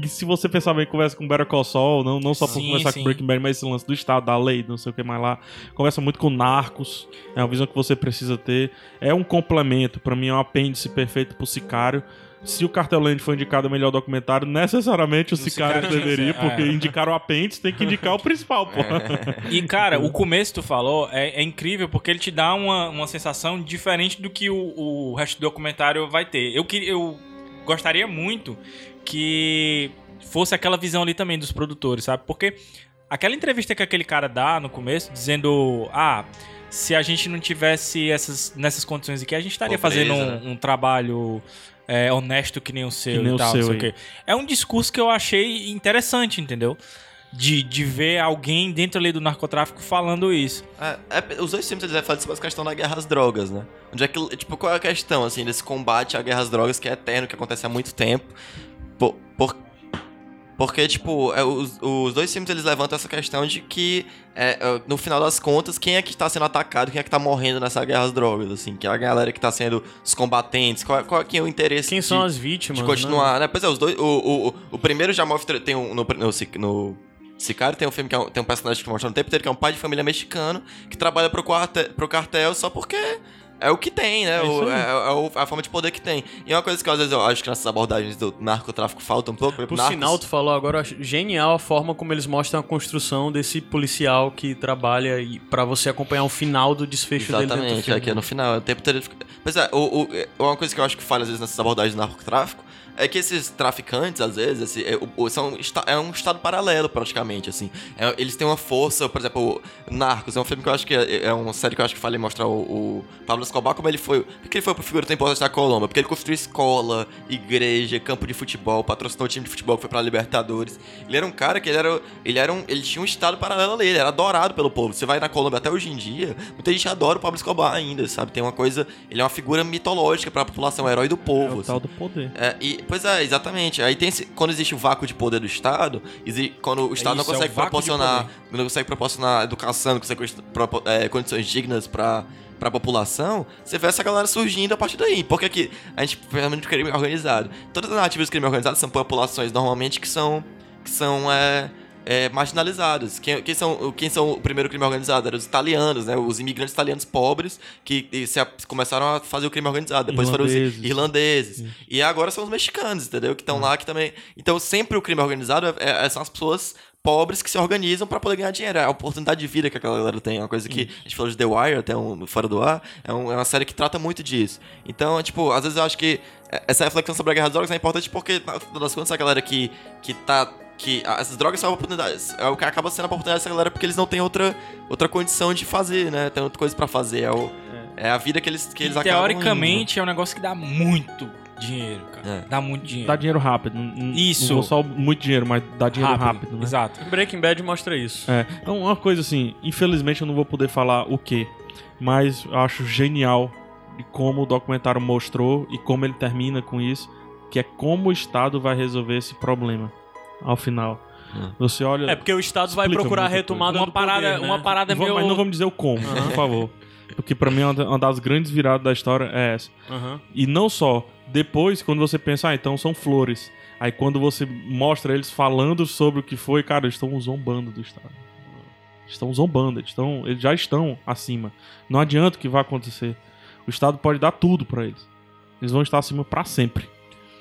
que, se você pensar bem, conversa com Better Call Saul, não, não só por Sim, conversar sim. com Breaking Bad, mas esse lance do Estado, da lei, não sei o que mais lá. Conversa muito com Narcos. É uma visão que você precisa ter. É um complemento, pra mim é um apêndice perfeito pro Sicário. Se o Cartel Land foi indicado o melhor documentário, necessariamente o Sicário deveria, porque é. indicar o apêndice tem que indicar o principal, pô. [laughs] E, cara, o começo que tu falou é, é incrível porque ele te dá uma, uma sensação diferente do que o, o resto do documentário vai ter. Eu, eu gostaria muito que fosse aquela visão ali também dos produtores, sabe? Porque aquela entrevista que aquele cara dá no começo, dizendo: Ah, se a gente não tivesse essas, nessas condições aqui, a gente estaria Pobreza, fazendo um, né? um trabalho. É, honesto que nem o seu Que nem e o tal, seu não sei o aí. quê. É um discurso que eu achei interessante, entendeu? De, de ver alguém dentro ali do narcotráfico falando isso. É, é, os dois filmes eles falam sobre a questão da guerra às drogas, né? Onde é que, tipo, qual é a questão, assim, desse combate à guerra às drogas que é eterno, que acontece há muito tempo? Por, por- porque, tipo, é, os, os dois filmes eles levantam essa questão de que, é, é, no final das contas, quem é que tá sendo atacado, quem é que tá morrendo nessa guerra às drogas, assim? Que é a galera que tá sendo os combatentes, qual, é- qual é o interesse Quem de- são as vítimas? de né? continuar, né? Pois é, os dois. O, o, o, o primeiro já mostra. Tem um. No, no, no Sicário tem um filme que é um, tem um personagem que mostra no tempo inteiro que é um pai de família mexicano que trabalha pro, quarte, pro cartel só porque. É o que tem, né? É O- é, é a forma de poder que tem. E é uma coisa que às vezes eu acho que nessas abordagens do narcotráfico falta um pouco. Por Narcos- sinal, tu falou agora, genial a forma como eles mostram a construção desse policial que trabalha e para você acompanhar o final do desfecho dele dentro do Exatamente, aqui no final. O tempo inteiro. Pois é, o, o- é, uma coisa que eu acho que falha às vezes nessas abordagens do narcotráfico é que esses traficantes, às vezes, esse, é, são, é um estado paralelo, praticamente, assim. É, eles têm uma força, por exemplo, o Narcos é um filme que eu acho que é, é uma série que eu acho que falei mostrar o, o Pablo Escobar como ele foi. Por que ele foi pro figura tão importante da Colômbia? Porque ele construiu escola, igreja, campo de futebol, patrocinou o time de futebol que foi pra Libertadores. Ele era um cara que ele era. Ele era um. Ele tinha um estado paralelo a ele, era adorado pelo povo. Você vai na Colômbia até hoje em dia, muita gente adora o Pablo Escobar ainda, sabe? Tem uma coisa. Ele é uma figura mitológica pra população, é um herói do É povo. o assim. tal do poder. É, e, pois é, exatamente. Aí tem esse- quando existe o vácuo de poder do Estado, exi- quando o Estado não isso, é consegue de proporcionar, não consegue proporcionar educação, não consegue é, condições dignas pra pra população, você vê essa galera surgindo a partir daí. Porque aqui, a gente realmente crime organizado. Todas as narrativas de crime organizado são populações normalmente que são que são é, é, marginalizadas. Quem, quem, são, quem são o primeiro crime organizado? Eram os italianos, né? Os imigrantes italianos pobres que e se começaram a fazer o crime organizado. Depois foram os Irlandeses. irlandeses. E agora são os mexicanos, entendeu? Que estão lá que também. Então sempre o crime organizado é- é- são as pessoas pobres que se organizam pra poder ganhar dinheiro. É a oportunidade de vida que aquela galera tem. É uma coisa que a gente falou de The Wire, até um, fora do ar. É, um- é uma série que trata muito disso. Então, tipo, às vezes eu acho que essa reflexão sobre a guerra das drogas é importante porque, na final das contas, a galera que, que tá. Que essas drogas são oportunidades. É o que acaba sendo a oportunidade dessa galera porque eles não têm outra, outra condição de fazer, né? Tem outra coisa pra fazer. É, o, é a vida que eles, que eles acabam. indo. teoricamente é um negócio que dá muito, Dinheiro, cara. É. Dá muito dinheiro. Dá dinheiro rápido. Isso. Não vou só muito dinheiro, mas dá dinheiro rápido, né? Exato. Breaking Bad mostra isso. É, então uma coisa assim, infelizmente eu não vou poder falar o que, mas eu acho genial de como o documentário mostrou e como ele termina com isso, que é como o Estado vai resolver esse problema ao final. Hum. Você olha. É porque o Estado vai procurar a retomada Uma parada, poder, né? uma parada vamos- meio... Mas não vamos dizer o como, por favor. Porque pra mim uma da- uma das grandes viradas da história é essa. E não só, depois, quando você pensa, ah, então são flores. Aí quando você mostra eles falando sobre o que foi, cara, eles estão zombando do Estado. Estão zombando, eles, estão, eles já estão acima. Não adianta o que vai acontecer. O Estado pode dar tudo pra eles. Eles vão estar acima pra sempre.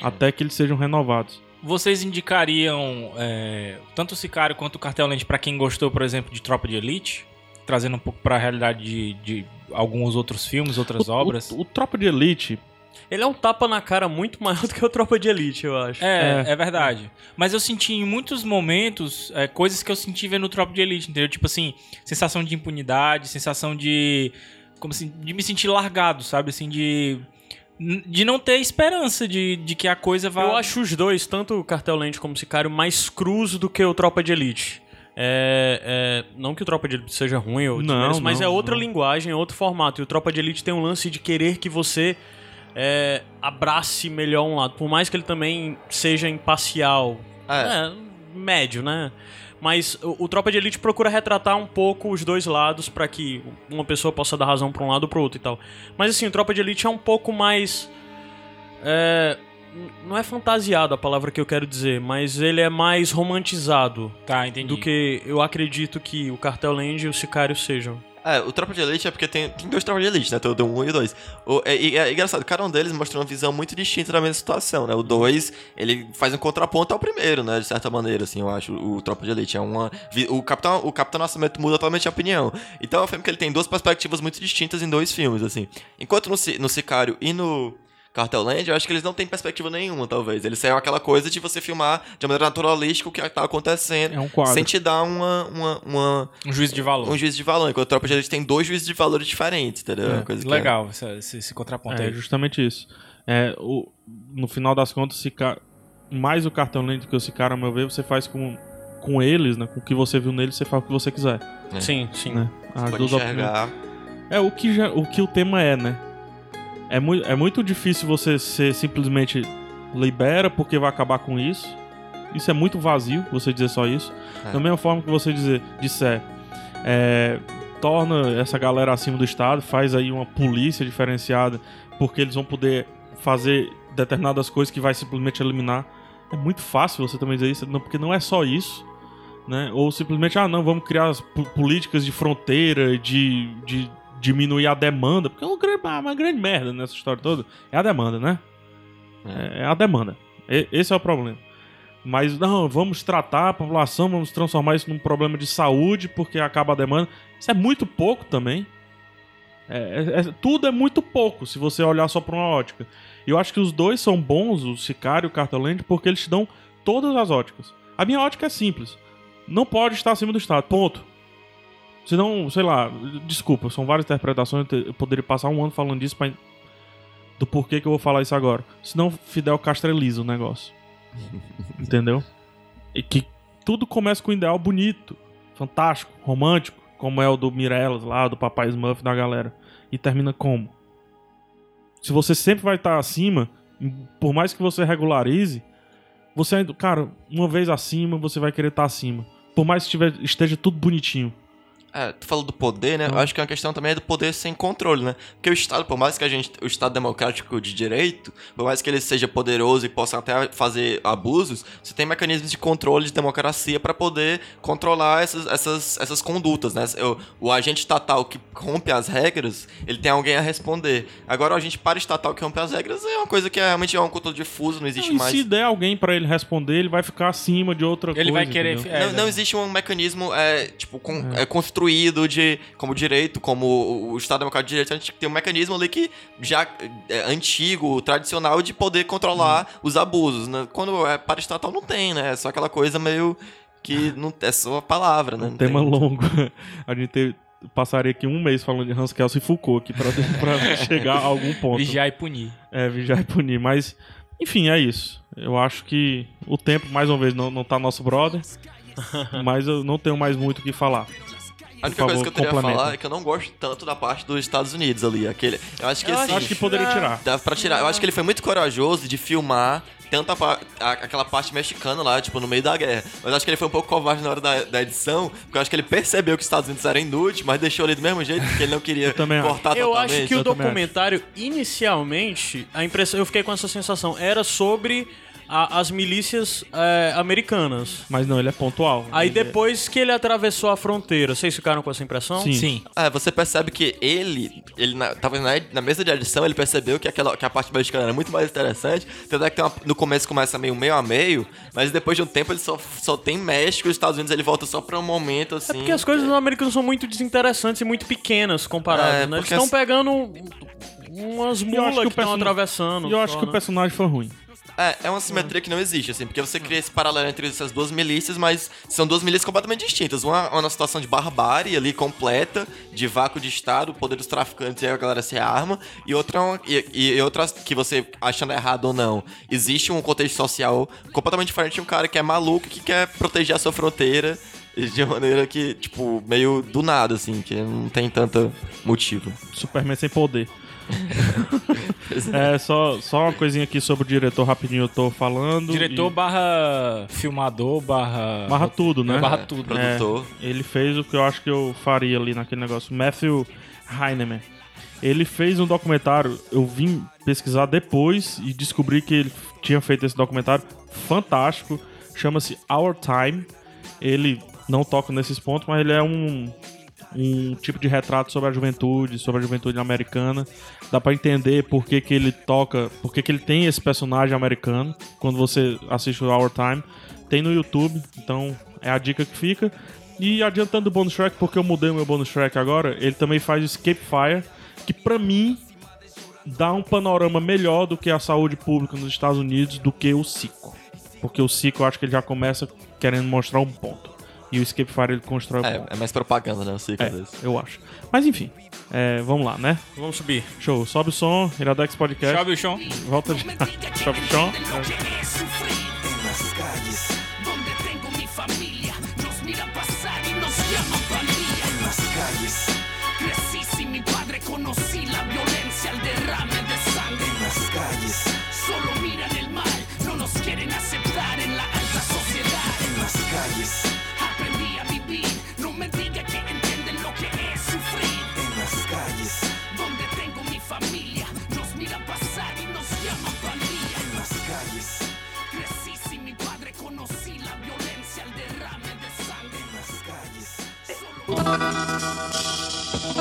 Até que eles sejam renovados. Vocês indicariam é, tanto o Sicário quanto o Cartel Lente pra quem gostou, por exemplo, de Tropa de Elite? Trazendo um pouco pra realidade de, de alguns outros filmes, outras O- obras. O, o Tropa de Elite, Ele é um tapa na cara muito [laughs] maior do que o Tropa de Elite, eu acho. É, É. é, verdade. Mas eu senti em muitos momentos é, coisas que eu senti vendo no Tropa de Elite, entendeu? Tipo assim, sensação de impunidade, sensação de. Como assim? De me sentir largado, sabe? Assim, de. De não ter esperança de, de que a coisa vá. Eu acho os dois, tanto o Cartel Lente como o Sicário, mais cruz do que o Tropa de Elite. É, é, não que o Tropa de Elite seja ruim ou Não, desmereço, mas não, é outra não. linguagem, é outro formato. E o Tropa de Elite tem um lance de querer que você é, abrace melhor um lado. Por mais que ele também seja imparcial. É. É, médio, né? Mas o, o Tropa de Elite procura retratar um pouco os dois lados pra que uma pessoa possa dar razão pra um lado ou pro outro e tal. Mas assim, o Tropa de Elite é um pouco mais. É, não é fantasiado a palavra que eu quero dizer, mas ele é mais romantizado Tá, entendi. do que eu acredito que o Cartel Land e o Sicário sejam. É, o Tropa de Elite é porque tem, tem dois Tropas de Elite, né? Tem o 1 e o 2. O, é, e é engraçado, cada um deles mostra uma visão muito distinta da mesma situação, né? O 2, ele faz um contraponto ao primeiro, né? De certa maneira, assim, eu acho, o Tropa de Elite. É uma... O Capitão, o Capitão Nascimento muda totalmente a opinião. Então é um filme que ele tem duas perspectivas muito distintas em dois filmes, assim. Enquanto no, no Sicário e no... Cartel Land, eu acho que eles não têm perspectiva nenhuma, talvez. Eles são aquela coisa de você filmar de maneira naturalística o que tá acontecendo, É um quadro. sem te dar uma, uma, uma, Um juízo de valor. um juízo de valor. Enquanto o Tropa de Elite tem dois juízes de valor diferentes, entendeu? É, Uma coisa que Legal esse, esse, esse contraponto é aí. justamente isso. É, o, no final das contas, se ca- mais o cartão lento do que o Sicário, ao meu ver, você faz com, com eles, né? Com o que você viu neles, você faz o que você quiser. É. Sim, sim. Né? As Pode duas opiniões. enxergar. É o que, já, o que o tema é, né? É, mui, é muito difícil você ser simplesmente libera porque vai acabar com isso. Isso é muito vazio, você dizer só isso. É. Da mesma forma que você dizer, disser, é, torna essa galera acima do Estado, faz aí uma polícia diferenciada, porque eles vão poder fazer determinadas coisas que vai simplesmente eliminar. É muito fácil você também dizer isso, não, porque não é só isso. Né? Ou simplesmente, ah, não, vamos criar as po- políticas de fronteira, de, de diminuir a demanda, porque é uma grande, uma grande merda nessa história toda. É a demanda, né? É, é a demanda. E- esse é o problema. Mas não, vamos tratar a população, vamos transformar isso num problema de saúde porque acaba a demanda. Isso é muito pouco também. É, é- é- tudo é muito pouco se você olhar só por uma ótica. E eu acho que os dois são bons, o Sicário e o Cartoland, porque eles te dão todas as óticas. A minha ótica é simples. Não pode estar acima do Estado. Ponto. Senão, sei lá, desculpa, são várias interpretações. eu poderia passar um ano falando disso, mas. Do porquê que eu vou falar isso agora. Senão Fidel castreliza o negócio. [laughs] Entendeu? E que tudo começa com um ideal bonito, fantástico, romântico, como é o do Mirelas lá, do Papai Smurf da galera. E termina como? Se você sempre vai estar acima, por mais que você regularize, você ainda, cara, uma vez acima, você vai querer estar acima. Por mais que esteja tudo bonitinho. É, tu falou do poder, né? Eu acho que é uma questão também é do poder sem controle, né? Porque o Estado, por mais que a gente. O Estado democrático de direito, por mais que ele seja poderoso e possa até fazer abusos, você tem mecanismos de controle de democracia para poder controlar essas, essas, essas condutas, né? O, o agente estatal que rompe as regras, ele tem alguém a responder. Agora, o agente paraestatal que rompe as regras é uma coisa que é, realmente é um controle difuso, não existe Não, e mais. se der alguém pra ele responder, ele vai ficar acima de outra Ele coisa. vai querer. é, não, não existe um mecanismo é, tipo, com- é, construído de como direito, como o, o Estado Democrático de Direito, a gente tem um mecanismo ali que já é antigo, tradicional, de poder controlar os abusos. Né? Quando é para estatal não tem, né? É só aquela coisa meio que [laughs] não é só a palavra, né? um Não tema tem- longo. [laughs] A gente teve, passaria aqui um mês falando de Hans Kelsen e Foucault aqui pra, [laughs] pra chegar a algum ponto. Vigiar e punir. É, vigiar e punir. Mas, enfim, é isso. Eu acho que o tempo, mais uma vez, não, não tá nosso brother. mas eu não tenho mais muito o que falar. A única coisa que eu queria falar é que eu não gosto tanto da parte dos Estados Unidos ali. Aquele, eu acho que assim, Eu acho que poderia tirar. dá pra tirar. Eu acho que ele foi muito corajoso de filmar tanto a, pa- a- aquela parte mexicana lá, tipo, no meio da guerra. Mas acho que ele foi um pouco covarde na hora da, da edição, porque eu acho que ele percebeu que os Estados Unidos eram inúteis, mas deixou ali do mesmo jeito, porque ele não queria [laughs] cortar Eu totalmente. acho que o eu documentário, inicialmente, a impressão, eu fiquei com essa sensação, era sobre a- as milícias é, americanas. Mas não, ele é pontual. Aí Ele é- depois que ele atravessou a fronteira, vocês ficaram com essa impressão? Sim. Sim. É, você percebe que ele, ele na, tava na, na mesa de edição, ele percebeu que, aquela, que a parte mexicana era muito mais interessante. Tanto é que tem uma- no começo começa meio meio a meio, mas depois de um tempo ele só, só tem México e os Estados Unidos ele volta só pra um momento assim. É porque as coisas americanas são muito desinteressantes e muito pequenas comparadas, É, né? Eles estão as- pegando umas E eu acho mulas que o estão atravessando. E eu acho que o né? personagem foi ruim. É, é uma simetria que não existe, assim, porque você cria esse paralelo entre essas duas milícias, mas são duas milícias completamente distintas. Uma, uma situação de barbárie ali completa, de vácuo de Estado, poder dos traficantes e a galera se arma, e outra, é e, e outra que você achando errado ou não, existe um contexto social completamente diferente de um cara que é maluco que quer proteger a sua fronteira de maneira que, tipo, meio do nada, assim, que não tem tanto motivo. Superman sem poder. É, só, só uma coisinha aqui sobre o diretor, rapidinho eu tô falando. Diretor e- barra filmador, barra... barra tudo, né? É, barra É, tudo. produtor. Ele fez o que eu acho que eu faria ali naquele negócio. Matthew Heinemann. Ele fez um documentário, eu vim pesquisar depois e descobri que ele tinha feito esse documentário fantástico. Chama-se Our Time. Ele não toca nesses pontos, mas ele é um, um tipo de retrato sobre a juventude, sobre a juventude americana. Dá pra entender por que, que ele toca, por que, que ele tem esse personagem americano quando você assiste o Our Time. Tem no YouTube, então é a dica que fica. E adiantando o bonus track, porque eu mudei o meu bonus track agora, ele também faz Escape Fire, que pra mim dá um panorama melhor do que a saúde pública nos Estados Unidos do que o Cico. Porque o Cico eu acho que ele já começa querendo mostrar um ponto. E o Escape Fire ele constrói o É, é mais propaganda, né? Eu sei que é É, desse. eu acho. Mas enfim, é, vamos lá, né? Vamos subir. Show, sobe o som, Iradex Podcast. Chave o chão. Volta de. sobe o som. [laughs] En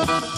Como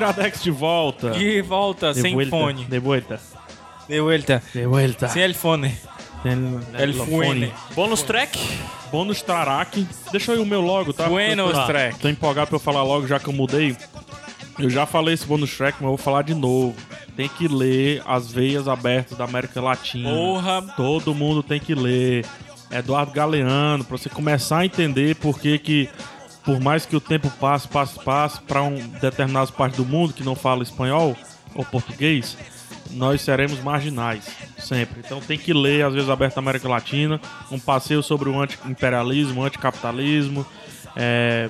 Iradex de volta. De volta, De sem vuelta, fone. De volta. De volta. De volta. Sem el fone. Tem- El fone. Bônus track? Bônus Trarak. Deixa aí o meu logo, tá? Buenos Eu tô- track. Tô empolgado pra eu falar logo, já que eu mudei. Eu já falei esse bônus track, mas eu vou falar de novo. Tem que ler As Veias Abertas da América Latina. Porra. Todo mundo tem que ler. Eduardo Galeano, pra você começar a entender por que que, por mais que o tempo passe, passe, passe, pra um determinadas partes do mundo que não fala espanhol ou português, nós seremos marginais, sempre. Então tem que ler, às vezes, Aberta América Latina, um passeio sobre o anti-imperialismo, anticapitalismo. É,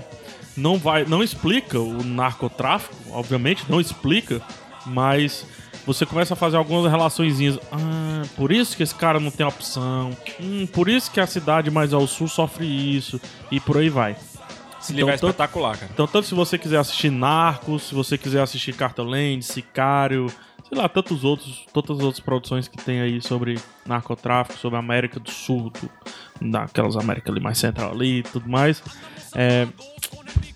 não vai, não explica o narcotráfico, obviamente, não explica, mas você começa a fazer algumas relaçõezinhas. Ah, por isso que esse cara não tem opção. Hum, por isso que a cidade mais ao sul sofre isso. E por aí vai. É Então, espetacular, cara. Então, tanto se você quiser assistir Narcos, se você quiser assistir Cartoland, Sicário, sei lá, tantos outros, tantas outras produções que tem aí sobre narcotráfico, sobre a América do Sul, daquelas Américas ali mais central ali e tudo mais. É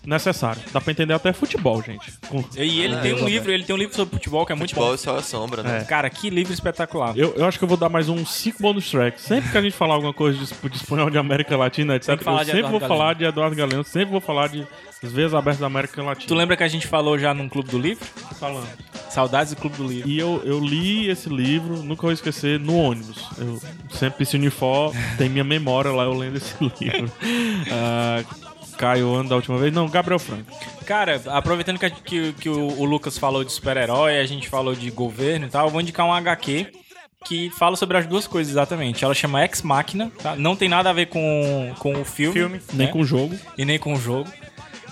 necessário. Dá pra entender até futebol, gente. Com- E ele tem um livro, ele tem um livro sobre futebol que é muito Futebol bom. é só a sombra, né? É. Cara, que livro espetacular. Eu, eu acho que eu vou dar mais uns 5 bonus tracks. Sempre que a gente falar alguma coisa de, de espanhol de América Latina, etc., eu sempre Eduardo vou Galeano. falar de Eduardo Galeano, sempre vou falar de As Veias Abertas da América Latina. Tu lembra que a gente falou já num Clube do Livro? falando? Saudades do Clube do Livro. E eu, eu li esse livro, nunca vou esquecer, no ônibus. Eu sempre esse Unifor, tem minha memória lá, eu lendo esse [laughs] livro. Ah, Caio, ano da última vez? Não, Gabriel Franco. Cara, aproveitando que, que- que o, o Lucas falou de super-herói, a gente falou de governo e tal, eu vou indicar um HQ que fala sobre as duas coisas exatamente. Ela chama Ex Machina, tá? Não tem nada a ver com, com o filme. Filme. Nem né? com o jogo. e nem com o jogo.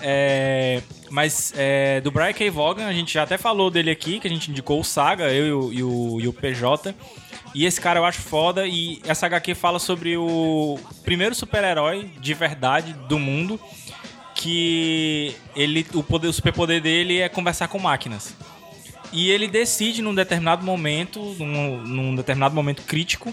É, mas é, do Brian K. Vaughan, a gente já até falou dele aqui, que a gente indicou o Saga, eu e o, e o, e o PJ. E esse cara eu acho foda. E essa HQ fala sobre o primeiro super-herói de verdade do mundo. Que ele, o, poder, o superpoder dele é conversar com máquinas. E ele decide num determinado momento, num, num determinado momento crítico,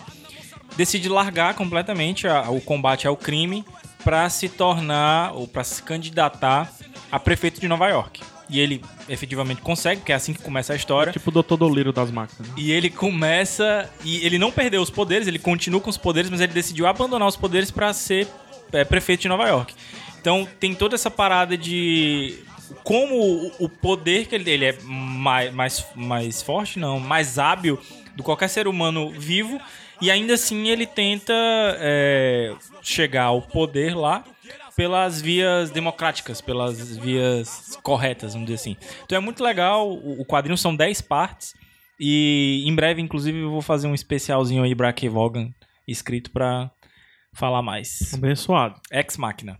decide largar completamente a- o combate ao crime para se tornar ou para se candidatar a prefeito de Nova York. E ele efetivamente consegue, que é assim que começa a história. Tipo o Dr. Doliro das máquinas. né? E ele começa. E ele não perdeu os poderes, ele continua com os poderes, mas ele decidiu abandonar os poderes para ser é, prefeito de Nova York. Então tem toda essa parada de. Como o, poder que ele ele é mais, mais, mais forte, não, mais hábil do que qualquer ser humano vivo, e ainda assim ele tenta é, chegar ao poder lá pelas vias democráticas, pelas vias corretas, vamos dizer assim. Então é muito legal, o quadrinho são 10 partes, e em breve, inclusive, eu vou fazer um especialzinho aí, Braque Vaughan, escrito pra falar mais. Abençoado. Ex Machina.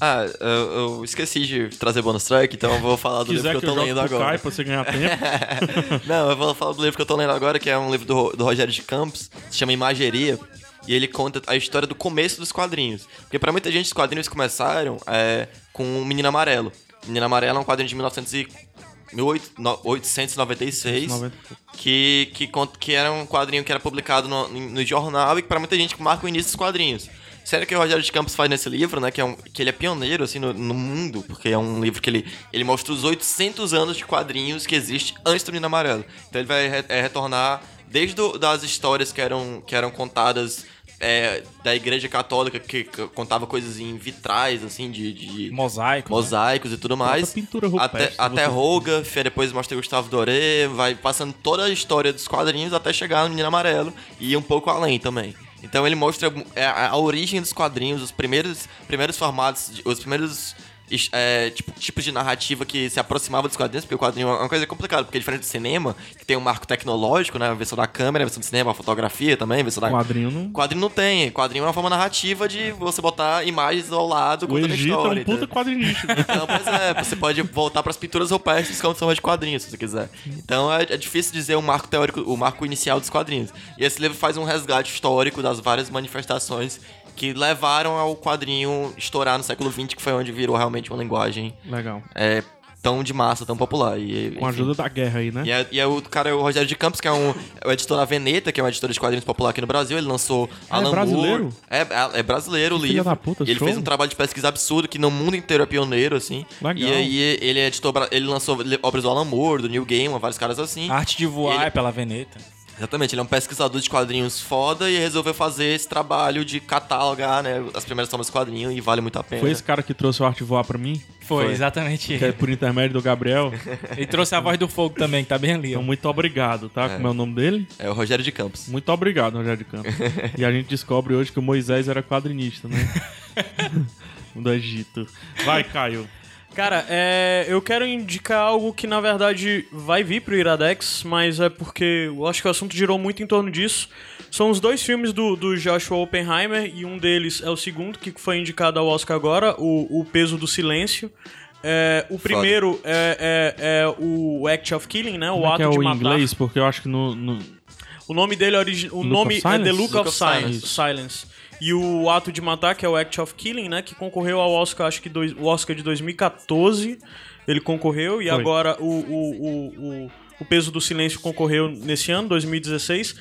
Ah, eu, eu esqueci de trazer bônus track, então eu vou falar do livro que eu eu tô jogue lendo agora. Caio pra você ganhar [laughs] tempo. Não, eu vou falar do livro que eu tô lendo agora, que é um livro do, do Rogério de Campos, se chama Imageria, e ele conta a história do começo dos quadrinhos. Porque pra muita gente os quadrinhos começaram é, com o Menino Amarelo. Menino Amarelo é um quadrinho de 1900 e 1896, 90. que, que, que era um quadrinho que era publicado no, no jornal e que pra muita gente marca o início dos quadrinhos. Sério que o Rogério de Campos faz nesse livro, né? Que, é um, que ele é pioneiro, assim, no, no mundo. Porque é um livro que ele, ele mostra os 800 anos de quadrinhos que existe antes do Menino Amarelo. Então ele vai re- é, retornar desde o, das histórias que eram, que eram contadas é, da Igreja Católica, que, contava coisas em vitrais, assim, de... de Mosaico. né? mosaicos e tudo mais. Outra pintura rupestre, até, até Roga, depois mostra Gustavo Doré, vai passando toda a história dos quadrinhos até chegar no Menino Amarelo e ir um pouco além também. Então ele mostra é, a, a origem dos quadrinhos, os primeiros, primeiros formatos, os primeiros é, tipo, tipos de narrativa que se aproximava dos quadrinhos, porque o quadrinho é uma coisa complicada, porque é diferente do cinema, que tem um marco tecnológico, né? A versão da câmera, a versão do cinema, a fotografia também, a versão da. Quadrinho não. Quadrinho não tem. Quadrinho é uma forma narrativa de você botar imagens ao lado O contando a Egito é história. um puta entendeu? quadrinista. [laughs] Então, pois é, você pode voltar para as pinturas rupestres como forma de quadrinhos, se você quiser. Então é, é difícil dizer o marco teórico, o marco inicial dos quadrinhos. E esse livro faz um resgate histórico das várias manifestações que levaram ao quadrinho estourar no século XX, que foi onde virou realmente uma linguagem Legal. é, tão de massa, tão popular. E, Com a ajuda da guerra aí, né? E é, e é o cara, é o Rogério de Campos, que é um é o editor da Veneta, que é uma editora de quadrinhos popular aqui no Brasil. Ele lançou é Alan brasileiro? Moore. É, é, é brasileiro o livro. da puta, ele show. fez um trabalho de pesquisa absurdo, que no mundo inteiro é pioneiro, assim. Legal. E aí ele é editor, ele lançou obras do Alan Moore, do Neil Gaiman, vários caras assim. Arte de voar Ele- é pela Veneta. Exatamente, ele é um pesquisador de quadrinhos foda e resolveu fazer esse trabalho de catalogar, né, as primeiras formas do quadrinho e vale muito a pena. Foi esse cara que trouxe o Arte Voar pra mim, Foi, Foi. exatamente que é ele. por intermédio do Gabriel. Ele [laughs] trouxe a voz do fogo também, que tá bem ali. Então, ó. muito obrigado, tá? Como é o nome dele? É o Rogério de Campos. Muito obrigado, Rogério de Campos. [laughs] e a gente descobre hoje que o Moisés era quadrinista, né? [laughs] do Egito. Vai, Caio. Cara, é, eu quero indicar algo que na verdade vai vir pro Iradex, mas é porque eu acho que o assunto girou muito em torno disso. São os dois filmes do, do Joshua Oppenheimer e um deles é o segundo que foi indicado ao Oscar agora, o, o Peso do Silêncio. É, o primeiro é, é- é o Act of Killing, né? O Como é ato que é de o matar. inglês? Porque eu acho que no... no- O nome dele é origi... O Look nome é The? Look, Look of, of Silence. Silence. E o Ato de Matar, que é o Act of Killing, né? Que concorreu ao Oscar, acho que dois... o Oscar de 2014. Ele concorreu. E Foi. agora o, o, o, o, O Peso do Silêncio concorreu nesse ano, 2016.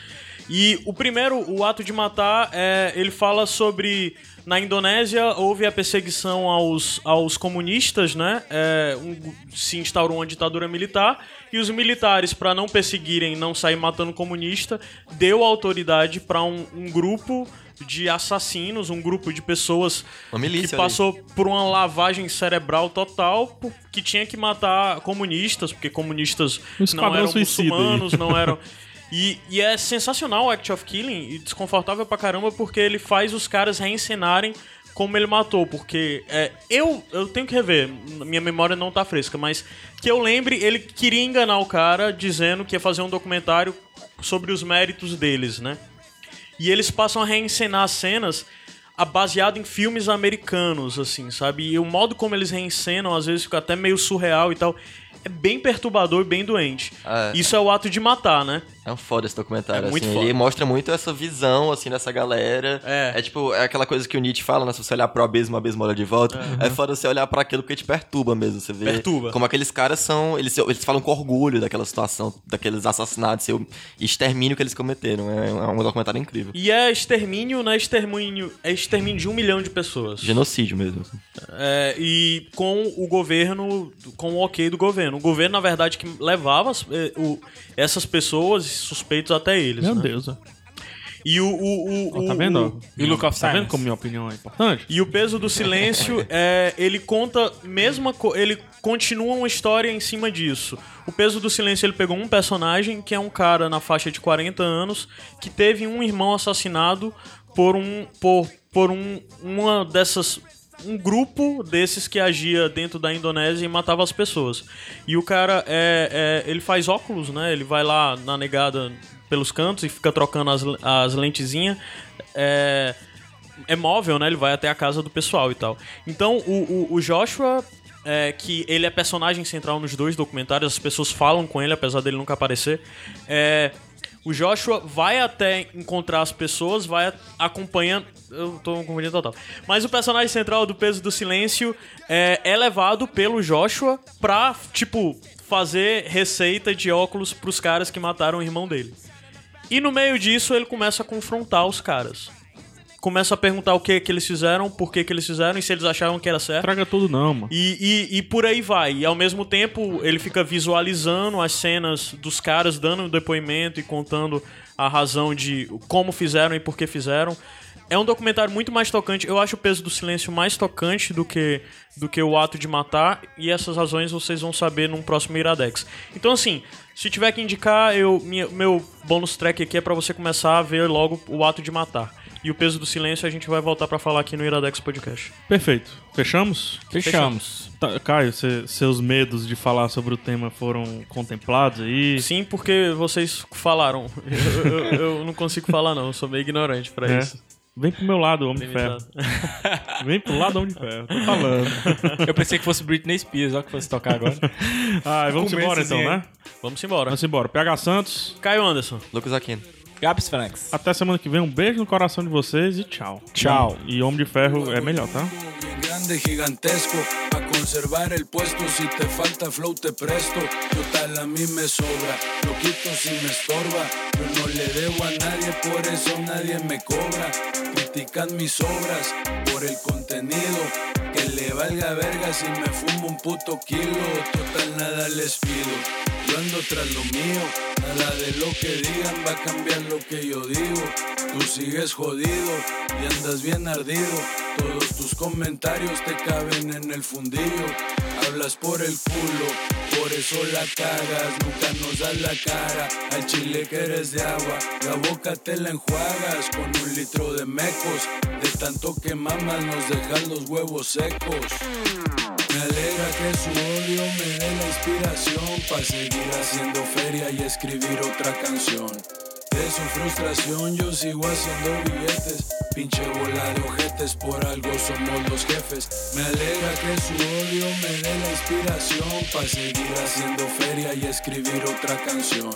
E o primeiro, o ato de matar, é, ele fala sobre na Indonésia houve a perseguição aos, aos comunistas, né? É, um- se instaurou uma ditadura militar e os militares, para não perseguirem, não sair matando comunista, deu autoridade para um, um grupo de assassinos, um grupo de pessoas Uma milícia que ali. passou por uma lavagem cerebral total, que tinha que matar comunistas, porque comunistas Um não eram suicida aí. muçulmanos, não eram. [laughs] E, e é sensacional o Act of Killing e desconfortável pra caramba porque ele faz os caras reencenarem como ele matou. Porque é, eu, eu tenho que rever, minha memória não tá fresca, mas que eu lembre, ele queria enganar o cara dizendo que ia fazer um documentário sobre os méritos deles, né? E eles passam a reencenar as cenas a- baseado em filmes americanos, assim, sabe? E o modo como eles reencenam, às vezes, fica até meio surreal e tal. É bem perturbador e bem doente. É. Isso é o ato de matar, né? É um foda esse documentário, É muito assim. foda. Ele mostra muito essa visão, assim, dessa galera. É. tipo, é aquela coisa que o Nietzsche fala, né? Se você olhar pro abismo, o abismo olha de volta. É foda você olhar pra aquilo porque te perturba mesmo. Você vê Perturba. como aqueles caras são... Eles, eles falam com orgulho daquela situação, daqueles assassinatos, seu extermínio que eles cometeram. É, é um documentário incrível. E é extermínio, não é extermínio, é extermínio de um milhão de pessoas. Genocídio mesmo. assim. É, e com o governo, com o ok do governo. O governo, na verdade, que levava as- eh, o- essas pessoas suspeitos até eles. Meu né? Deus. ó. E o. o, o, Ó, tá vendo? o- E o Look of Tá vendo como minha opinião é importante? E o peso do silêncio, é, ele conta mesma co- ele continua uma história em cima disso. O peso do silêncio ele pegou um personagem que é um cara na faixa de 40 anos que teve um irmão assassinado por um por, por um uma dessas um grupo desses que agia dentro da Indonésia e matava as pessoas. E o cara é, é- ele faz óculos, né? Ele vai lá na negada pelos cantos e fica trocando as, as lentezinhas. É, é móvel, né? Ele vai até a casa do pessoal e tal. Então, o, o, o Joshua, é, que ele é personagem central nos dois documentários, as pessoas falam com ele, apesar dele nunca aparecer. É, o Joshua vai até encontrar as pessoas, vai acompanhando. Eu tô confundindo total. Mas o personagem central do Peso do Silêncio é, é levado pelo Joshua pra, tipo, fazer receita de óculos pros caras que mataram o irmão dele. E no meio disso ele começa a confrontar os caras. Começa a perguntar o que que eles fizeram, por que que eles fizeram e se eles achavam que era certo. Traga tudo não, mano. E, e, e por aí vai. E ao mesmo tempo ele fica visualizando as cenas dos caras dando depoimento e contando a razão de como fizeram e por que fizeram. É um documentário muito mais tocante. Eu acho o peso do silêncio mais tocante do que, do que o ato de matar. E essas razões vocês vão saber num próximo Iradex. Então, assim, se tiver que indicar, eu, minha- meu bônus track aqui é pra você começar a ver logo o ato de matar. E o peso do silêncio a gente vai voltar pra falar aqui no Iradex Podcast. Perfeito. Fechamos? Fechamos. Tá, Caio, cê- seus medos de falar sobre o tema foram contemplados aí? Sim, porque vocês falaram. [laughs] Eu, eu- eu não consigo falar, não. Eu sou meio ignorante pra É. isso. Vem pro meu lado, Homem de Ferro. [laughs] Vem pro lado, Homem de Ferro. Tô falando. Eu pensei que fosse Britney Spears, olha que fosse tocar agora. Ai, [laughs] vamos embora então, né? Vamos embora. Vamos embora. PH Santos, Caio Anderson. Lucas Aquino. Gabs Franks. até semana que vem. Um beijo no coração de vocês e tchau. Tchau. E Homem de Ferro é melhor, tá? Grande, gigantesco, a conservar el puesto. Si te falta flow, te presto. Total, a mí me sobra, lo quito si me estorba. Yo no le debo a nadie, por eso nadie me cobra. Critican mis obras por el contenido. Que le valga verga si me fumo un puto kilo. Total, nada les pido. Yo ando tras lo mío, nada de lo que digan va a cambiar lo que yo digo. Tú sigues jodido y andas bien ardido. Todos tus comentarios te caben en el fundillo. Hablas por el culo, por eso la cagas. Nunca nos das la cara al chile que eres de agua. La boca te la enjuagas con un litro de mecos. De tanto que mamas nos dejas los huevos secos. Me alegra que su odio me dé la inspiración para seguir haciendo feria y escribir otra canción. De su frustración yo sigo haciendo billetes, pinche bola de ojetes, por algo somos los jefes. Me alegra que su odio me dé la inspiración para seguir haciendo feria y escribir otra canción.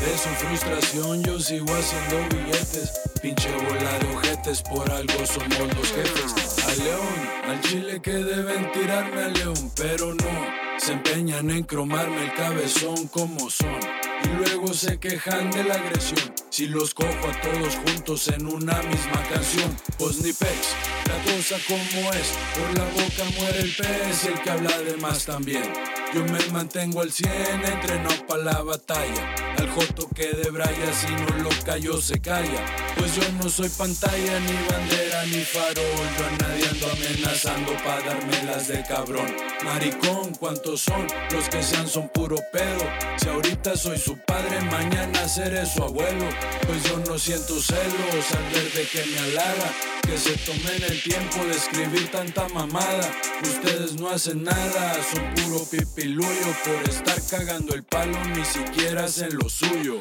De su frustración yo sigo haciendo billetes, pinche bola de ojetes, por algo somos los jefes. A León, al chile que deben tirarme a León, pero no. Se empeñan en cromarme el cabezón como son. Y luego se quejan de la agresión. Si los cojo a todos juntos en una misma canción, pues ni pex, la cosa como es. Por la boca muere el pez el que habla de más también. Yo me mantengo al 100, entreno pa' la batalla. Al joto que de braya, si no lo callo se calla. Pues yo no soy pantalla, ni bandera, ni farol. Yo a nadie ando amenazando pa' dármelas de cabrón. Maricón, ¿cuántos son? Los que sean son puro pedo. Si ahorita soy su padre, mañana seré su abuelo. Pues yo no siento celos al ver de que me halaga. Que se tomen el tiempo de escribir tanta mamada. Ustedes no hacen nada, son puro Por estar cagando el palo, ni siquiera hacen lo suyo.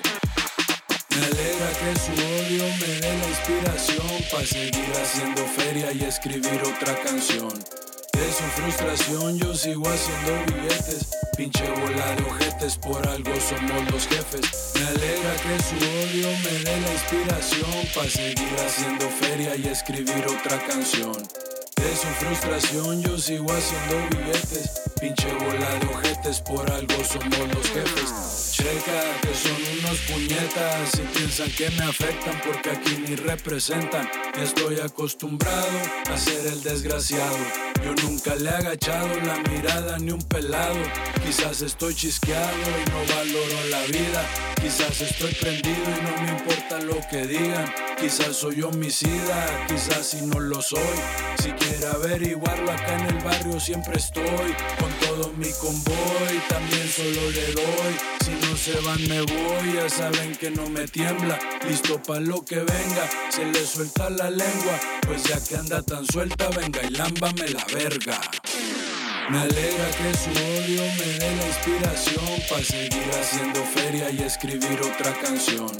Me alegra que su odio me dé la inspiración para seguir haciendo feria y escribir otra canción. De su frustración yo sigo haciendo billetes, pinche bola de ojetes, por algo somos los jefes. Me alegra que su odio me dé la inspiración para seguir haciendo feria y escribir otra canción. De su frustración yo sigo haciendo billetes, pinche bola de ojetes, por algo somos los jefes. Checa que son unos puñetas y piensan que me afectan porque aquí ni representan. Estoy acostumbrado a ser el desgraciado. Yo nunca le he agachado la mirada ni un pelado. Quizás estoy chisqueado y no valoro la vida. Quizás estoy prendido y no me importa lo que digan. Quizás soy homicida, quizás si no lo soy. Si quiere averiguarlo acá en el barrio siempre estoy. Con todo mi convoy, también solo le doy. Si no se van me voy, ya saben que no me tiembla. Listo pa' lo que venga, se le suelta la lengua. Pues ya que anda tan suelta, venga y lámbame la verga. Me alegra que su odio me dé la inspiración para seguir haciendo feria y escribir otra canción.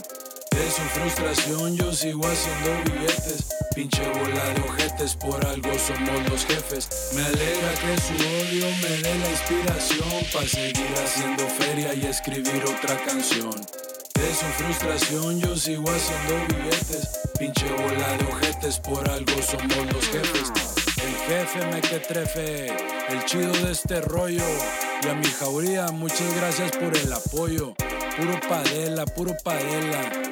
De su frustración yo sigo haciendo billetes, pinche bola de ojetes, por algo somos los jefes. Me alegra que su odio me dé la inspiración para seguir haciendo feria y escribir otra canción. De su frustración yo sigo haciendo billetes, pinche bola de ojetes, por algo somos los jefes. El jefe me que trefe, el chido de este rollo. Y a mi jauría, muchas gracias por el apoyo. Puro padela, puro padela.